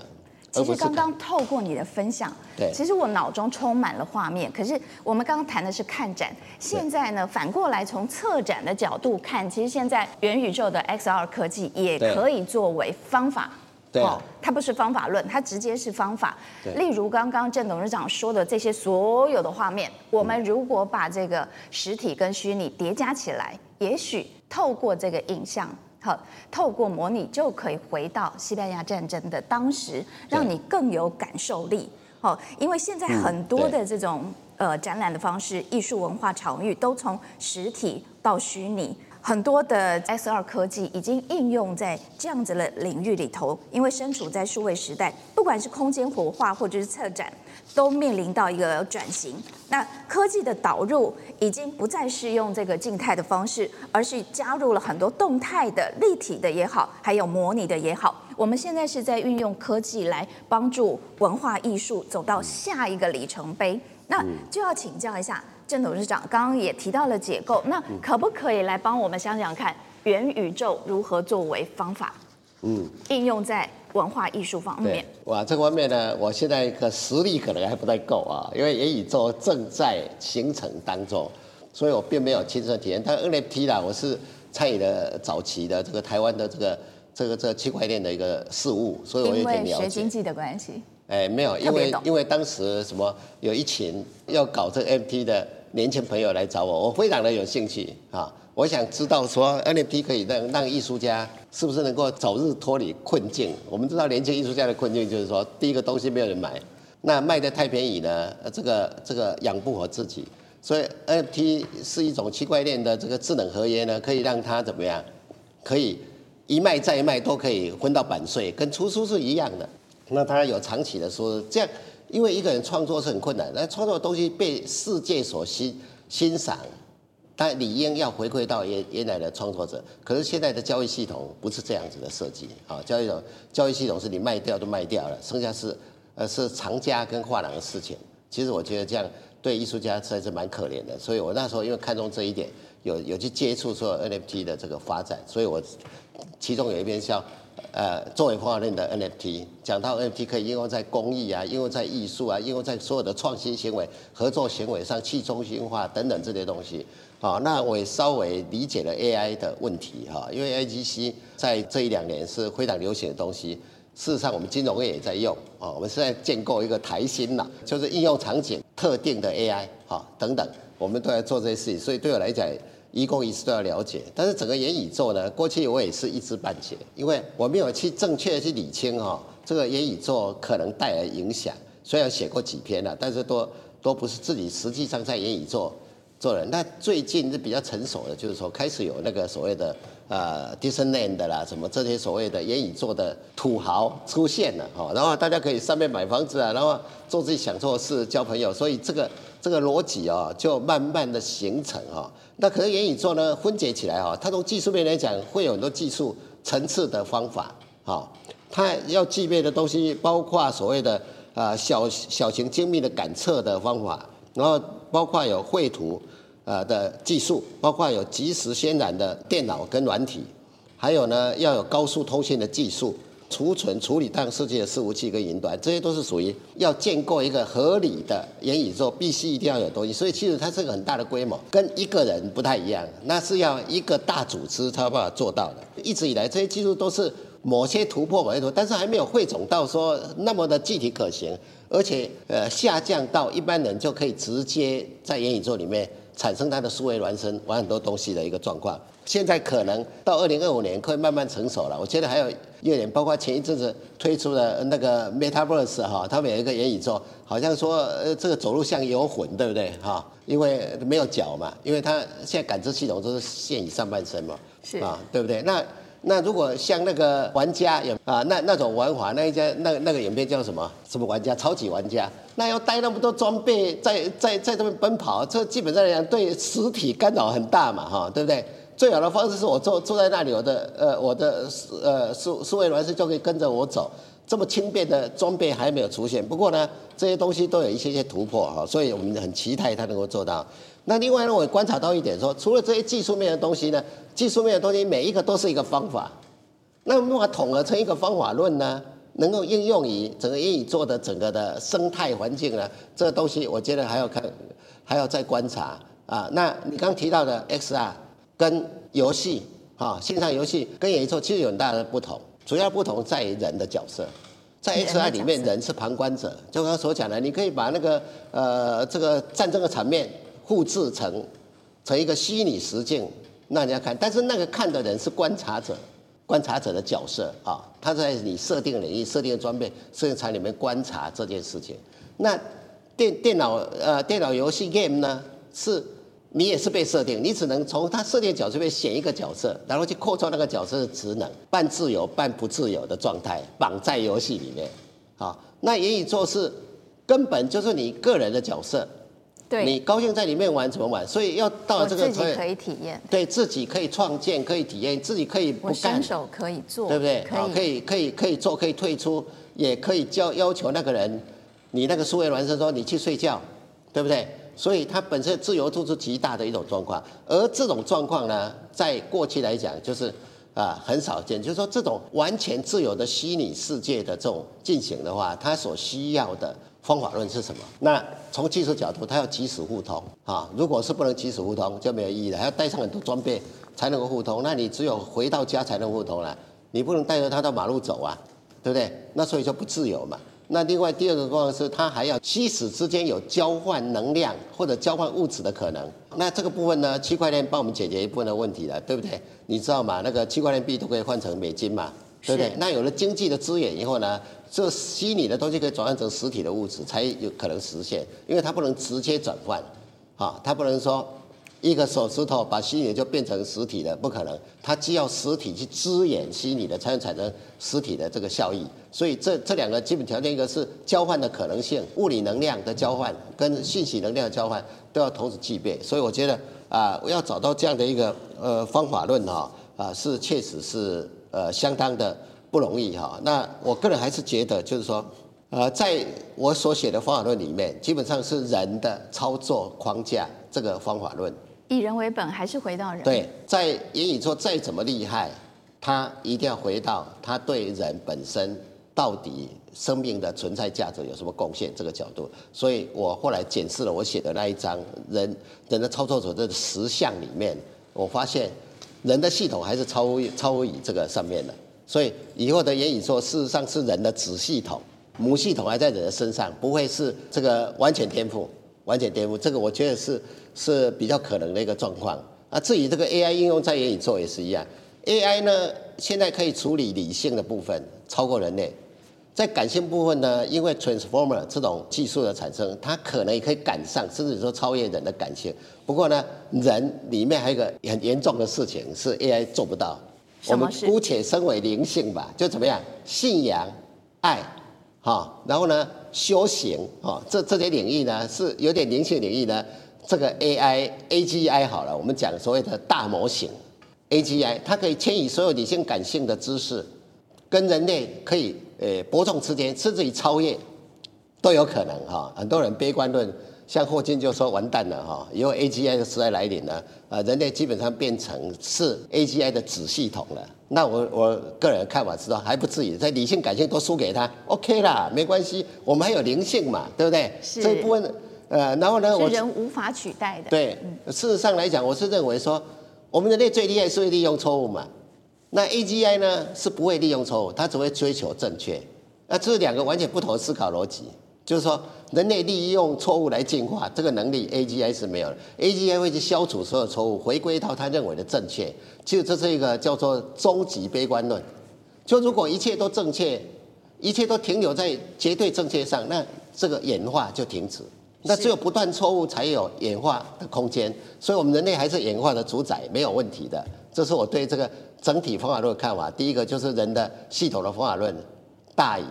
S2: 其实刚刚透过你的分享，对，其实我脑中充满了画面。可是我们刚刚谈的是看展，现在呢，反过来从策展的角度看，其实现在元宇宙的 XR 科技也可以作为方法。对，哦，它不是方法论，它直接是方法。例如刚刚郑董事长说的这些所有的画面，我们如果把这个实体跟虚拟叠加起来，也许透过这个影像。好，透过模拟就可以回到西班牙战争的当时，让你更有感受力。好，因为现在很多的这种呃展览的方式，艺术文化场域都从实体到虚拟。很多的 S 二科技已经应用在这样子的领域里头，因为身处在数位时代，不管是空间活化或者是策展，都面临到一个转型。那科技的导入已经不再是用这个静态的方式，而是加入了很多动态的、立体的也好，还有模拟的也好。我们现在是在运用科技来帮助文化艺术走到下一个里程碑。那就要请教一下。郑董事长刚刚也提到了解构，那可不可以来帮我们想想看，元宇宙如何作为方法，嗯，应用在文化艺术方面？
S3: 哇，这方面呢，我现在的实力可能还不太够啊，因为元宇宙正在形成当中，所以我并没有亲身体验。但 NFT 啦，我是参与了早期的这个台湾的这个这个这个区块链的一个事务，所以我有点了解。
S2: 因为学经济的关系？
S3: 哎，没有，因为因为当时什么有一群要搞这个 NFT 的。年轻朋友来找我，我非常的有兴趣啊！我想知道说 NFT 可以让让艺术家是不是能够早日脱离困境？我们知道年轻艺术家的困境就是说，第一个东西没有人买，那卖的太便宜呢，这个这个养不活自己，所以 NFT 是一种区块链的这个智能合约呢，可以让它怎么样？可以一卖再卖都可以分到版税，跟出书是一样的。那它有长期的说这样。因为一个人创作是很困难，那创作的东西被世界所欣欣赏，但理应要回馈到原原来的创作者。可是现在的交易系统不是这样子的设计啊，交易系统交易系统是你卖掉都卖掉了，剩下是呃是藏家跟画廊的事情。其实我觉得这样对艺术家实在是蛮可怜的，所以我那时候因为看中这一点，有有去接触说 NFT 的这个发展，所以我其中有一篇叫。呃，作为画论的 NFT，讲到 NFT 可以应用在公益啊，应用在艺术啊，应用在所有的创新行为、合作行为上，去中心化等等这些东西。好，那我也稍微理解了 AI 的问题哈，因为 AGC 在这一两年是非常流行的东西。事实上我们金融业也在用啊。我们是在建构一个台新脑，就是应用场景特定的 AI 哈等等，我们都在做这些事情。所以对我来讲，一公一私都要了解。但是整个元宇宙呢，过去我也是一知半解，因为我没有去正确的去理清哈这个元宇宙可能带来影响。虽然写过几篇了，但是都都不是自己实际上在元宇宙做人。那最近是比较成熟的，就是说开始有那个所谓的。呃，Disneyland 的啦，什么这些所谓的元宇宙的土豪出现了哈，然后大家可以上面买房子啊，然后做自己想做的事，交朋友，所以这个这个逻辑啊，就慢慢的形成哈。那可能元宇宙呢，分解起来哈，它从技术面来讲，会有很多技术层次的方法哈，它要具备的东西，包括所谓的啊小小型精密的感测的方法，然后包括有绘图。呃的技术，包括有即时渲染的电脑跟软体，还有呢要有高速通信的技术，储存处理当世界的伺服器跟云端，这些都是属于要建构一个合理的元宇宙，必须一定要有东西。所以其实它是个很大的规模，跟一个人不太一样，那是要一个大组织才有办法做到的。一直以来这些技术都是某些突破，某些突破，但是还没有汇总到说那么的具体可行，而且呃下降到一般人就可以直接在元宇宙里面。产生它的数位孪生玩很多东西的一个状况，现在可能到二零二五年可以慢慢成熟了。我觉得还有一点，包括前一阵子推出的那个 Metaverse 哈，他们有一个元宇宙，好像说呃这个走路像游魂，对不对哈？因为没有脚嘛，因为它现在感知系统都是现以上半身嘛，是啊，对不对？那那如果像那个玩家有啊，那那种玩法，那一家那那个影片叫什么？什么玩家？超级玩家？那要带那么多装备在在在这边奔跑，这基本上来讲对实体干扰很大嘛，哈，对不对？最好的方式是我坐坐在那里，我的呃我的呃苏苏位孪生就可以跟着我走。这么轻便的装备还没有出现，不过呢，这些东西都有一些些突破哈，所以我们很期待它能够做到。那另外呢，我观察到一点说，除了这些技术面的东西呢，技术面的东西每一个都是一个方法，那我们把它统合成一个方法论呢？能够应用于整个英语做的整个的生态环境呢？这个东西我觉得还要看，还要再观察啊。那你刚提到的 XR 跟游戏啊，线上游戏跟元宇宙其实有很大的不同，主要不同在于人的角色，在 HR 里面人是旁观者，就刚刚所讲的，你可以把那个呃这个战争的场面复制成成一个虚拟实境让人家看，但是那个看的人是观察者。观察者的角色啊，他在你设定领域、设定的装备、设定场里面观察这件事情。那电电脑呃电脑游戏 game 呢，是你也是被设定，你只能从他设定角色里面选一个角色，然后去扩充那个角色的职能，半自由半不自由的状态，绑在游戏里面。好，那言语做事根本就是你个人的角色。对你高兴在里面玩怎么玩？所以要到这个
S2: 自己可以体验，
S3: 对自己可以创建，可以体验，自己可以不干，
S2: 伸手可以做，
S3: 对不对？可以可以可以可以做，可以退出，也可以叫要求那个人，你那个数位孪生说你去睡觉，对不对？所以它本身自由度是极大的一种状况，而这种状况呢，在过去来讲就是啊很少见，就是说这种完全自由的虚拟世界的这种进行的话，它所需要的。方法论是什么？那从技术角度，它要即时互通啊。如果是不能即时互通，就没有意义了。还要带上很多装备才能够互通。那你只有回到家才能互通了。你不能带着它到马路走啊，对不对？那所以就不自由嘛。那另外第二个功能是，它还要虚实之间有交换能量或者交换物质的可能。那这个部分呢，区块链帮我们解决一部分的问题了，对不对？你知道吗？那个区块链币都可以换成美金嘛，对不对？那有了经济的资源以后呢？这虚拟的东西可以转换成实体的物质，才有可能实现，因为它不能直接转换，啊，它不能说一个手指头把虚拟就变成实体的，不可能，它既要实体去支援虚拟的，才能产生实体的这个效益。所以这这两个基本条件，一个是交换的可能性，物理能量的交换跟信息能量的交换都要同时具备。所以我觉得啊，我要找到这样的一个呃方法论哈啊，是确实是呃相当的。不容易哈，那我个人还是觉得，就是说，呃，在我所写的方法论里面，基本上是人的操作框架这个方法论，
S2: 以人为本，还是回到人？
S3: 对，在言语说再怎么厉害，他一定要回到他对人本身到底生命的存在价值有什么贡献这个角度。所以我后来检视了我写的那一章人人的操作者的实相里面，我发现人的系统还是超乎超乎于这个上面的。所以以后的元宇宙事实上是人的子系统，母系统还在人的身上，不会是这个完全颠覆，完全颠覆。这个我觉得是是比较可能的一个状况。啊，至于这个 AI 应用在元宇宙也是一样，AI 呢现在可以处理理性的部分，超过人类。在感性部分呢，因为 transformer 这种技术的产生，它可能也可以赶上，甚至说超越人的感性。不过呢，人里面还有一个很严重的事情是 AI 做不到。我们姑且称为灵性吧，就怎么样？信仰、爱，哈，然后呢，修行，哈，这这些领域呢是有点灵性领域呢。这个 AI AGI 好了，我们讲所谓的大模型 AGI，它可以迁移所有理性感性的知识，跟人类可以。诶，伯仲之间，甚至于超越都有可能哈。很多人悲观论，像霍金就说完蛋了哈，以后 AGI 的时代来临了，啊，人类基本上变成是 AGI 的子系统了。那我我个人看法是说，还不至于在理性感性都输给他，OK 啦，没关系，我们还有灵性嘛，对不对？
S2: 是。
S3: 这一部分，呃，然后呢，我
S2: 人无法取代的。
S3: 对，事实上来讲，我是认为说，我们人类最厉害是会利用错误嘛。那 AGI 呢是不会利用错误，它只会追求正确。那这是两个完全不同的思考逻辑，就是说人类利用错误来进化这个能力，AGI 是没有的。AGI 会去消除所有错误，回归到他认为的正确。其实这是一个叫做终极悲观论。就如果一切都正确，一切都停留在绝对正确上，那这个演化就停止。那只有不断错误才有演化的空间。所以我们人类还是演化的主宰，没有问题的。这是我对这个。整体方法论的看法，第一个就是人的系统的方法论大于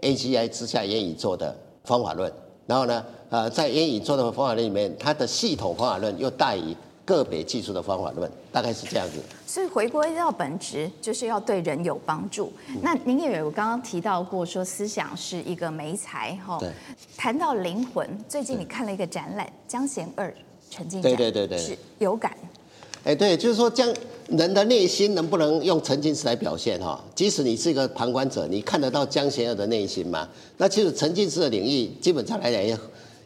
S3: AGI 之下烟雨做的方法论，然后呢，呃，在烟雨做的方法论里面，它的系统方法论又大于个别技术的方法论，大概是这样子。
S2: 所以回归到本质，就是要对人有帮助。嗯、那您也有刚刚提到过，说思想是一个媒材哈。对。谈到灵魂，最近你看了一个展览，《江贤二沉浸展》，对对对对，是有感。
S3: 哎，对，就是说，将人的内心能不能用沉浸式来表现哈？即使你是一个旁观者，你看得到江贤二的内心吗？那其实沉浸式的领域，基本上来讲也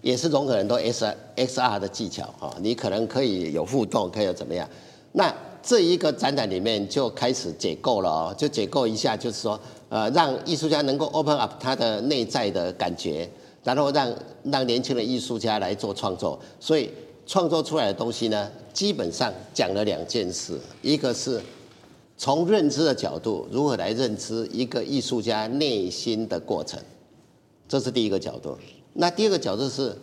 S3: 也是融合很多 S X R 的技巧哈。你可能可以有互动，可以有怎么样？那这一个展览里面就开始解构了哦，就解构一下，就是说，呃，让艺术家能够 open up 他的内在的感觉，然后让让年轻的艺术家来做创作，所以。创作出来的东西呢，基本上讲了两件事，一个是从认知的角度，如何来认知一个艺术家内心的过程，这是第一个角度。那第二个角度是，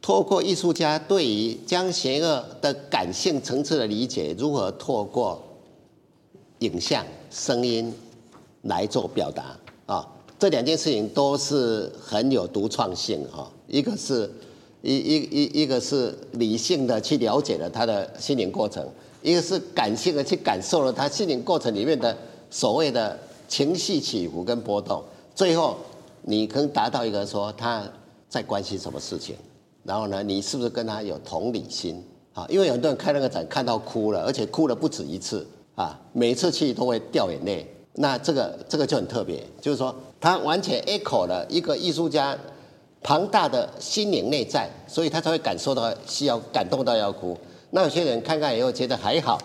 S3: 透过艺术家对于将邪恶的感性层次的理解，如何透过影像、声音来做表达啊？这两件事情都是很有独创性哈，一个是。一一一一个是理性的去了解了他的心灵过程，一个是感性的去感受了他心灵过程里面的所谓的情绪起伏跟波动，最后你可以达到一个说他在关心什么事情，然后呢，你是不是跟他有同理心啊？因为有很多人看那个展看到哭了，而且哭了不止一次啊，每次去都会掉眼泪，那这个这个就很特别，就是说他完全 echo 了一个艺术家。庞大的心灵内在，所以他才会感受到需要感动到要哭。那有些人看看以后觉得还好，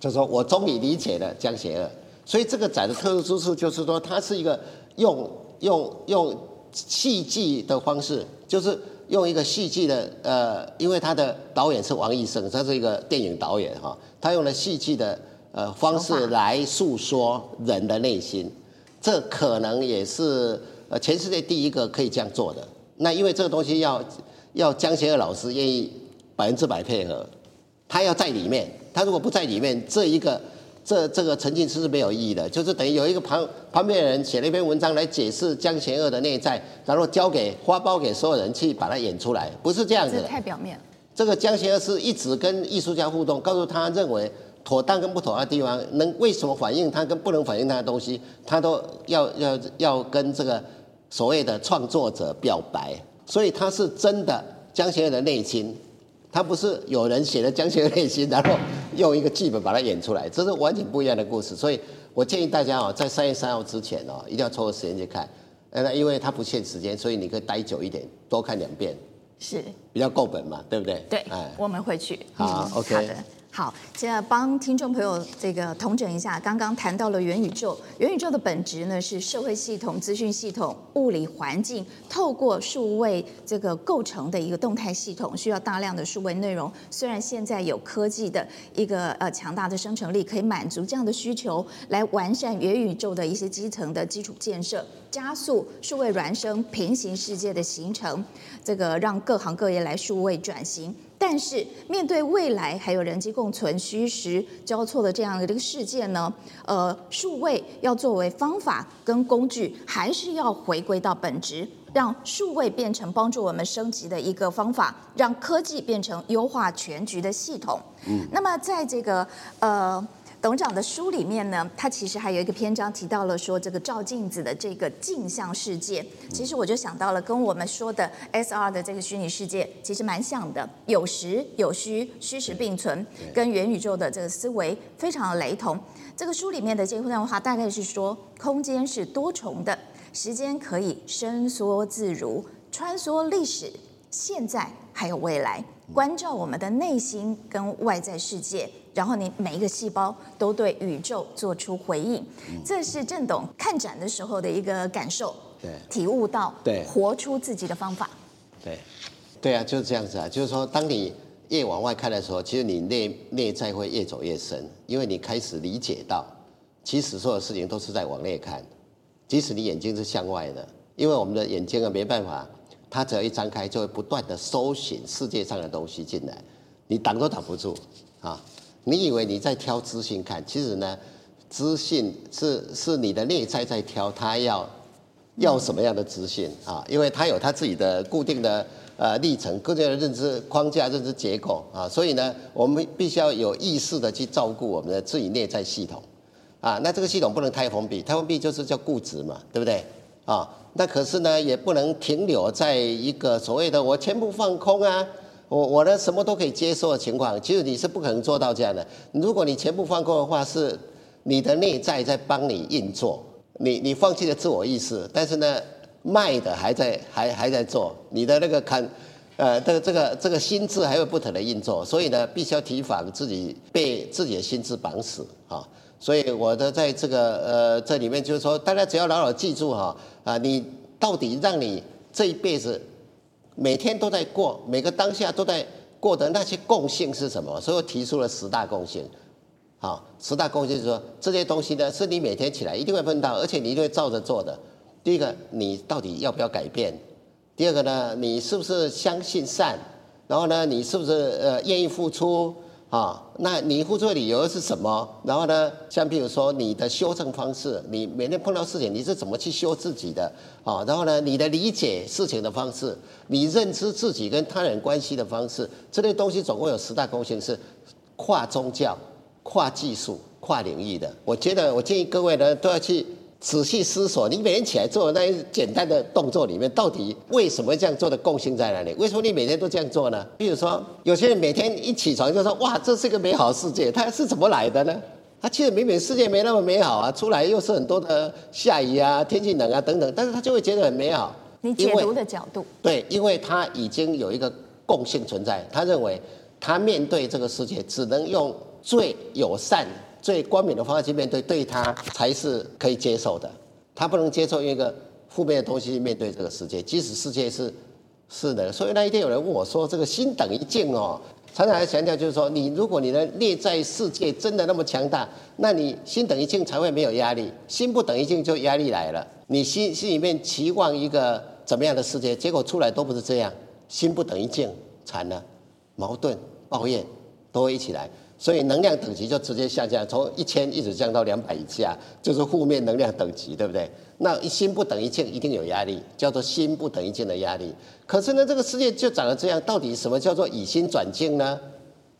S3: 就说我终于理解了姜贤二。所以这个展的特殊之处就是说，它是一个用用用戏剧的方式，就是用一个戏剧的呃，因为他的导演是王义生，他是一个电影导演哈，他用了戏剧的呃方式来诉说人的内心，这可能也是呃全世界第一个可以这样做的。那因为这个东西要要江贤二老师愿意百分之百配合，他要在里面，他如果不在里面，这一个这这个沉浸式是没有意义的，就是等于有一个旁旁边的人写了一篇文章来解释江贤二的内在，然后交给花包给所有人去把它演出来，不是这样子的。
S2: 太表面。
S3: 这个江贤二是一直跟艺术家互动，告诉他认为妥当跟不妥当的地方，能为什么反映他跟不能反映他的东西，他都要要要跟这个。所谓的创作者表白，所以他是真的江贤二的内心，他不是有人写了《江贤的内心，然后用一个剧本把它演出来，这是完全不一样的故事。所以我建议大家哦，在三月三号之前哦，一定要抽个时间去看。那因为它不限时间，所以你可以待久一点，多看两遍，
S2: 是
S3: 比较够本嘛，对不对？
S2: 对，哎，我们会去。
S3: 好，OK。
S2: 好的。好，现在帮听众朋友这个统整一下，刚刚谈到了元宇宙，元宇宙的本质呢是社会系统、资讯系统、物理环境，透过数位这个构成的一个动态系统，需要大量的数位内容。虽然现在有科技的一个呃强大的生成力，可以满足这样的需求，来完善元宇宙的一些基层的基础建设，加速数位孪生平行世界的形成，这个让各行各业来数位转型。但是面对未来还有人机共存、虚实交错的这样的这个世界呢，呃，数位要作为方法跟工具，还是要回归到本质，让数位变成帮助我们升级的一个方法，让科技变成优化全局的系统。嗯，那么在这个呃。董事长的书里面呢，他其实还有一个篇章提到了说，这个照镜子的这个镜像世界，其实我就想到了跟我们说的 S R 的这个虚拟世界其实蛮像的，有实有虚，虚实并存，跟元宇宙的这个思维非常的雷同。这个书里面的这段话大概是说，空间是多重的，时间可以伸缩自如，穿梭历史、现在还有未来，关照我们的内心跟外在世界。然后你每一个细胞都对宇宙做出回应，这是郑董看展的时候的一个感受，对，体悟到，对，活出自己的方法，
S3: 对，对啊，就是这样子啊，就是说，当你越往外看的时候，其实你内内在会越走越深，因为你开始理解到，其实所有事情都是在往内看，即使你眼睛是向外的，因为我们的眼睛啊没办法，它只要一张开，就会不断的搜寻世界上的东西进来，你挡都挡不住啊。你以为你在挑资讯看，其实呢，资讯是是你的内在在挑，他要要什么样的资讯啊？因为他有他自己的固定的呃历程、固定的认知框架、认知结构啊，所以呢，我们必须要有意识的去照顾我们的自己内在系统啊。那这个系统不能太封闭，太封闭就是叫固执嘛，对不对啊？那可是呢，也不能停留在一个所谓的我全部放空啊。我我的什么都可以接受的情况，其实你是不可能做到这样的。如果你全部放空的话，是你的内在在帮你运作，你你放弃了自我意识，但是呢，卖的还在还还在做，你的那个看，呃，这个这个这个心智还会不停的运作，所以呢，必须要提防自己被自己的心智绑死啊。所以我的在这个呃这里面就是说，大家只要牢牢记住哈啊，你到底让你这一辈子。每天都在过，每个当下都在过的那些共性是什么？所以我提出了十大共性。好，十大共性就是说，这些东西呢，是你每天起来一定会碰到，而且你一定会照着做的。第一个，你到底要不要改变？第二个呢，你是不是相信善？然后呢，你是不是呃愿意付出？啊，那你付出的理由是什么？然后呢，像比如说你的修正方式，你每天碰到事情你是怎么去修自己的？啊，然后呢，你的理解事情的方式，你认知自己跟他人关系的方式，这类东西总共有十大共性，是跨宗教、跨技术、跨领域的。我觉得我建议各位呢都要去。仔细思索，你每天起来做的那些简单的动作里面，到底为什么这样做的共性在哪里？为什么你每天都这样做呢？比如说，有些人每天一起床就说：“哇，这是一个美好世界。”他是怎么来的呢？他其实明明世界没那么美好啊，出来又是很多的下雨啊、天气冷啊等等，但是他就会觉得很美好。
S2: 你解读的角度。
S3: 对，因为他已经有一个共性存在，他认为他面对这个世界只能用最友善。最光明的方式去面对，对他才是可以接受的。他不能接受用一个负面的东西去面对这个世界，即使世界是是的。所以那一天有人问我说：“这个心等于静哦，常常还强调就是说，你如果你的内在世界真的那么强大，那你心等于静才会没有压力。心不等于静，就压力来了。你心心里面期望一个怎么样的世界，结果出来都不是这样。心不等于静，惨了，矛盾、抱怨都会一起来。”所以能量等级就直接下降，从一千一直降到两百以下，就是负面能量等级，对不对？那一心不等于境，一定有压力，叫做心不等于境的压力。可是呢，这个世界就长得这样，到底什么叫做以心转境呢？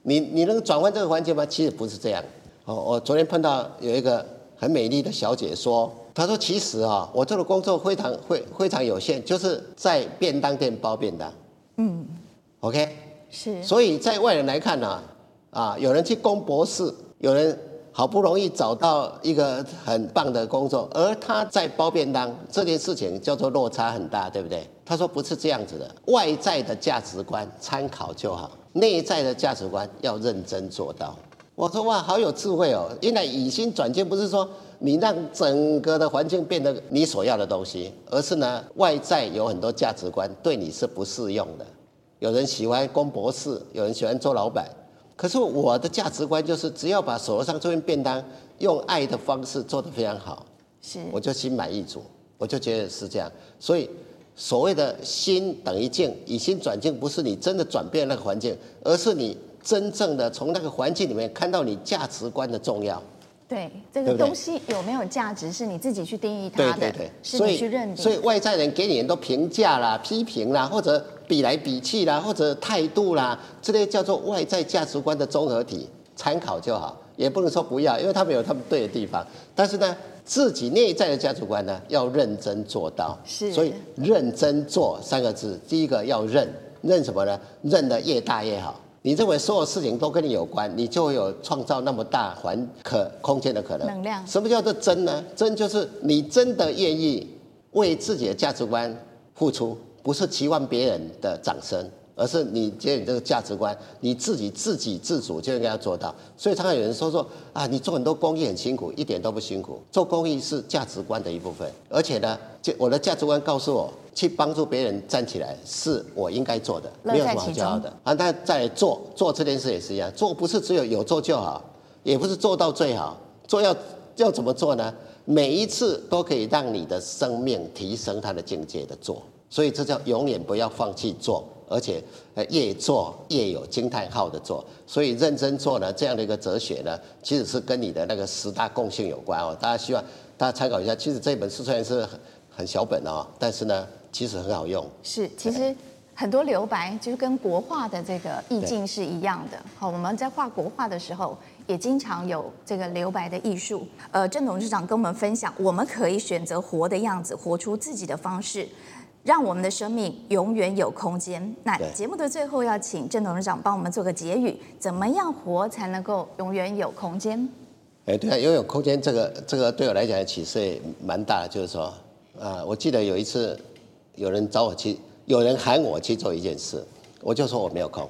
S3: 你你能转换这个环境吗？其实不是这样。哦，我昨天碰到有一个很美丽的小姐说，她说其实啊，我做的工作非常非非常有限，就是在便当店包便当。嗯，OK，是。所以在外人来看呢、啊。啊，有人去攻博士，有人好不容易找到一个很棒的工作，而他在包便当这件事情叫做落差很大，对不对？他说不是这样子的，外在的价值观参考就好，内在的价值观要认真做到。我说哇，好有智慧哦！原来以心转境不是说你让整个的环境变得你所要的东西，而是呢，外在有很多价值观对你是不适用的。有人喜欢攻博士，有人喜欢做老板，可是我的价值观就是，只要把手头上这份便当用爱的方式做得非常好，是我就心满意足。我就觉得是这样，所以所谓的心等于境，以心转境，不是你真的转变那个环境，而是你真正的从那个环境里面看到你价值观的重要。
S2: 对，这个东西有没有价值，是你自己去定义它的，对对对，是你去认定。
S3: 所以外在人给你很多评价啦、批评啦，或者比来比去啦，或者态度啦，这类叫做外在价值观的综合体，参考就好，也不能说不要，因为他们有他们对的地方，但是呢。自己内在的价值观呢，要认真做到。是，所以认真做三个字，第一个要认，认什么呢？认得越大越好。你认为所有事情都跟你有关，你就会有创造那么大环可空间的可能。
S2: 能量。
S3: 什么叫做真呢？真就是你真的愿意为自己的价值观付出，不是期望别人的掌声。而是你觉得你这个价值观，你自己自给自足就应该要做到。所以常常有人说说啊，你做很多公益很辛苦，一点都不辛苦。做公益是价值观的一部分，而且呢，就我的价值观告诉我，去帮助别人站起来是我应该做的，没有什么好骄傲的。啊，但在做做这件事也是一样，做不是只有有做就好，也不是做到最好。做要要怎么做呢？每一次都可以让你的生命提升它的境界的做，所以这叫永远不要放弃做。而且呃，越做越有惊叹号的做，所以认真做呢，这样的一个哲学呢，其实是跟你的那个十大共性有关哦。大家希望大家参考一下。其实这本书虽然是很小本哦，但是呢，其实很好用。
S2: 是，其实很多留白就是跟国画的这个意境是一样的。好，我们在画国画的时候，也经常有这个留白的艺术。呃，郑董事长跟我们分享，我们可以选择活的样子，活出自己的方式。让我们的生命永远有空间。那节目的最后要请郑董事长帮我们做个结语：怎么样活才能够永远有空间？
S3: 哎，对啊，拥有空间这个这个对我来讲启示也蛮大的。就是说，啊，我记得有一次有人找我去，有人喊我去做一件事，我就说我没有空。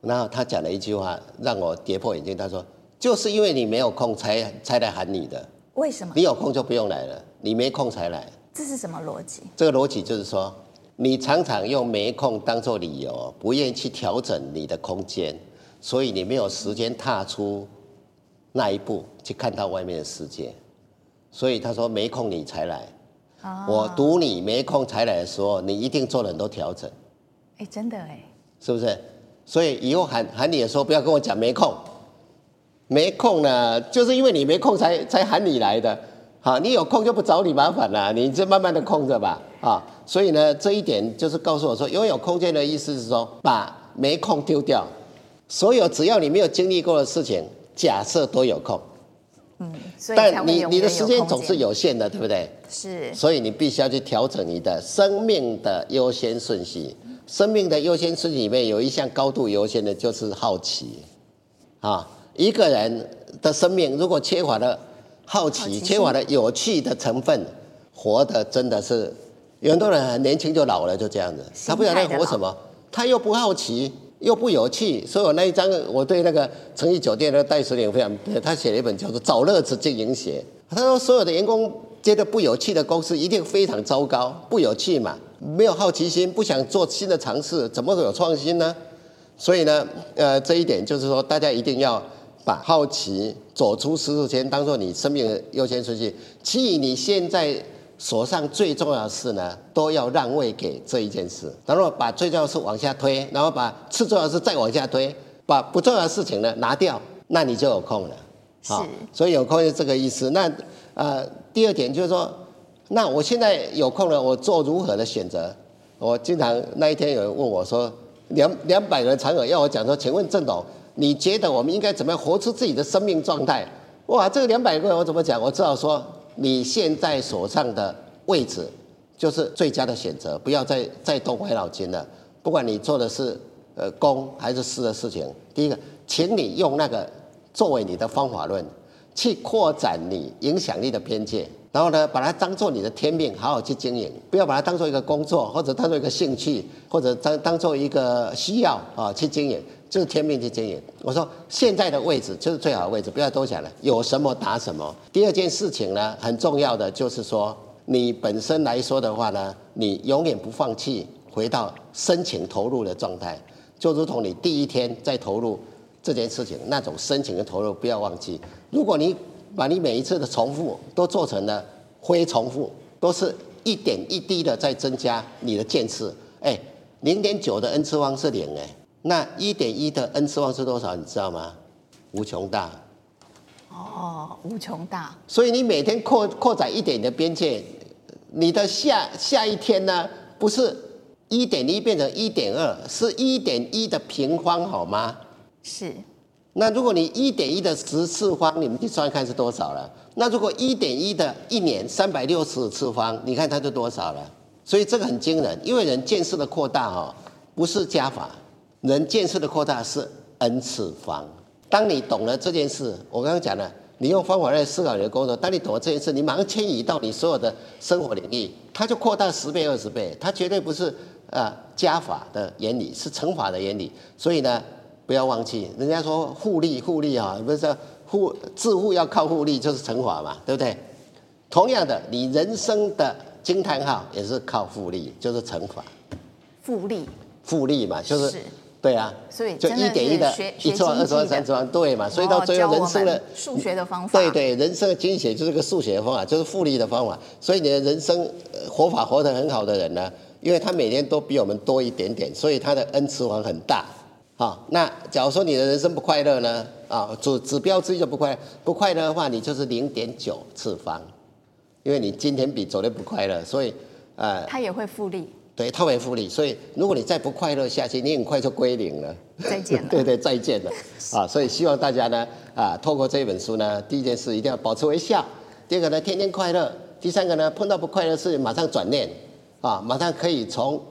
S3: 然后他讲了一句话让我跌破眼镜，他说：“就是因为你没有空才才来喊你的。
S2: 为什么？
S3: 你有空就不用来了，你没空才来。”
S2: 这是什么逻辑？
S3: 这个逻辑就是说，你常常用没空当做理由，不愿意去调整你的空间，所以你没有时间踏出那一步去看到外面的世界。所以他说没空你才来，哦、我赌你没空才来的时候，你一定做了很多调整。
S2: 哎，真的哎，
S3: 是不是？所以以后喊喊你的时候，不要跟我讲没空，没空呢，就是因为你没空才才喊你来的。好，你有空就不找你麻烦了，你就慢慢的空着吧。啊，所以呢，这一点就是告诉我说，拥有空间的意思是说，把没空丢掉，所有只要你没有经历过的事情，假设都有空。
S2: 嗯，
S3: 但你你的时间总是有限的，对不对？
S2: 是。
S3: 所以你必须要去调整你的生命的优先顺序。生命的优先顺序里面有一项高度优先的，就是好奇。啊，一个人的生命如果缺乏了。好奇，缺乏了有趣的成分，活的真的是有很多人很年轻就老了，就这样子。他不晓得活什么，他又不好奇，又不有趣。所以我那一张，我对那个诚毅酒店的戴司令非常，他写了一本叫做《找乐子经营学》。他说，所有的员工觉得不有趣的公司一定非常糟糕，不有趣嘛，没有好奇心，不想做新的尝试，怎么会有创新呢？所以呢，呃，这一点就是说，大家一定要。把好奇走出舒适圈当做你生命的优先顺序，其余你现在手上最重要的事呢，都要让位给这一件事。然后把最重要的事往下推，然后把次重要的事再往下推，把不重要的事情呢拿掉，那你就有空了。是，所以有空是这个意思。那呃，第二点就是说，那我现在有空了，我做如何的选择？我经常那一天有人问我说，两两百个常委要我讲说，请问郑董。你觉得我们应该怎么样活出自己的生命状态？哇，这个两百个人我怎么讲？我知道说你现在手上的位置就是最佳的选择，不要再再动歪脑筋了。不管你做的是呃公还是私的事情，第一个，请你用那个作为你的方法论，去扩展你影响力的边界，然后呢，把它当做你的天命，好好去经营，不要把它当做一个工作，或者当做一个兴趣，或者当当做一个需要啊去经营，就是天命去经营。我说现在的位置就是最好的位置，不要多想了，有什么打什么。第二件事情呢，很重要的就是说，你本身来说的话呢，你永远不放弃，回到深情投入的状态，就如同你第一天在投入这件事情那种深情的投入，不要忘记。如果你把你每一次的重复都做成了非重复，都是一点一滴的在增加你的见识。哎，零点九的 n 次方是零哎，那一点一的 n 次方是多少？你知道吗？无穷大。
S2: 哦，无穷大。
S3: 所以你每天扩扩展一点的边界，你的下下一天呢，不是一点一变成一点二，是一点一的平方，好吗？
S2: 是。
S3: 那如果你一点一的十次方，你们去算看是多少了？那如果一点一的一年三百六十次方，你看它就多少了？所以这个很惊人，因为人见识的扩大哦，不是加法，人见识的扩大是 n 次方。当你懂了这件事，我刚刚讲了，你用方法来思考你的工作，当你懂了这件事，你马上迁移到你所有的生活领域，它就扩大十倍、二十倍，它绝对不是呃加法的原理，是乘法的原理。所以呢。不要忘记，人家说互利互利啊，不是说复致富要靠互利，就是乘法嘛，对不对？同样的，你人生的惊叹号也是靠复利，就是乘法。
S2: 复利。
S3: 复利嘛，就是，
S2: 是
S3: 对啊。
S2: 所以
S3: 就一点一的，一次方、二次方、三次方，对嘛？所以到最后人生的
S2: 数学的方法。
S3: 对对，人生的经济学就是个数学的方法，就是复利的方法。所以你的人生活法活得很好的人呢，因为他每天都比我们多一点点，所以他的 n 次方很大。好，那假如说你的人生不快乐呢？啊，指指标之一就不快乐，不快乐的话，你就是零点九次方，因为你今天比昨天不快乐，所以，呃，
S2: 他也会复利。
S3: 对，套为复利，所以如果你再不快乐下去，你很快就归零了。
S2: 再见了。
S3: 对对，再见了。啊，所以希望大家呢，啊，透过这本书呢，第一件事一定要保持微笑，第二个呢，天天快乐，第三个呢，碰到不快乐的事马上转念，啊，马上可以从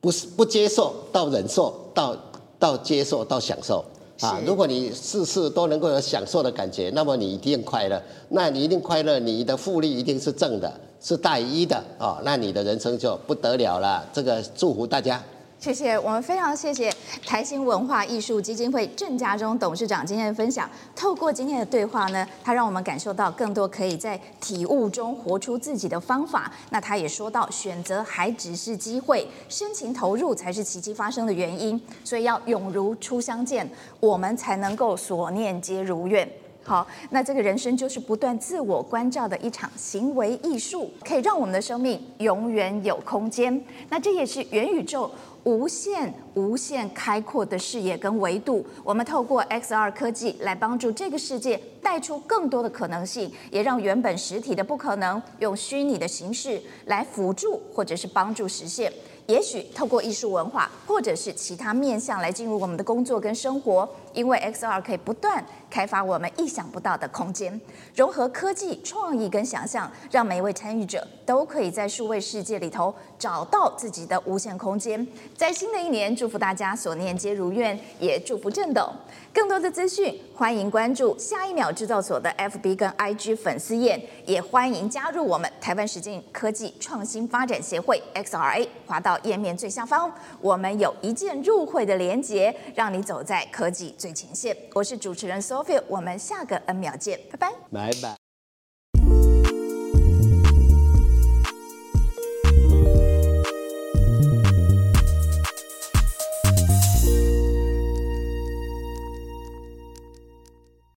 S3: 不是不接受到忍受到。到接受到享受啊！如果你事事都能够有享受的感觉，那么你一定快乐。那你一定快乐，你的复利一定是正的，是大于一的啊！那你的人生就不得了了。这个祝福大家。
S2: 谢谢，我们非常谢谢台新文化艺术基金会郑家忠董事长今天的分享。透过今天的对话呢，他让我们感受到更多可以在体悟中活出自己的方法。那他也说到，选择还只是机会，深情投入才是奇迹发生的原因。所以要永如初相见，我们才能够所念皆如愿。好，那这个人生就是不断自我关照的一场行为艺术，可以让我们的生命永远有空间。那这也是元宇宙。无限、无限开阔的视野跟维度，我们透过 XR 科技来帮助这个世界带出更多的可能性，也让原本实体的不可能用虚拟的形式来辅助或者是帮助实现。也许透过艺术文化或者是其他面向来进入我们的工作跟生活，因为 XR 可以不断开发我们意想不到的空间，融合科技、创意跟想象，让每一位参与者都可以在数位世界里头找到自己的无限空间。在新的一年，祝福大家所念皆如愿，也祝福郑董。更多的资讯，欢迎关注下一秒制造所的 FB 跟 IG 粉丝页，也欢迎加入我们台湾实境科技创新发展协会 XRA。滑到页面最下方，我们有一键入会的连结，让你走在科技最前线。我是主持人 Sophia，我们下个 N 秒见，拜拜，
S3: 拜拜。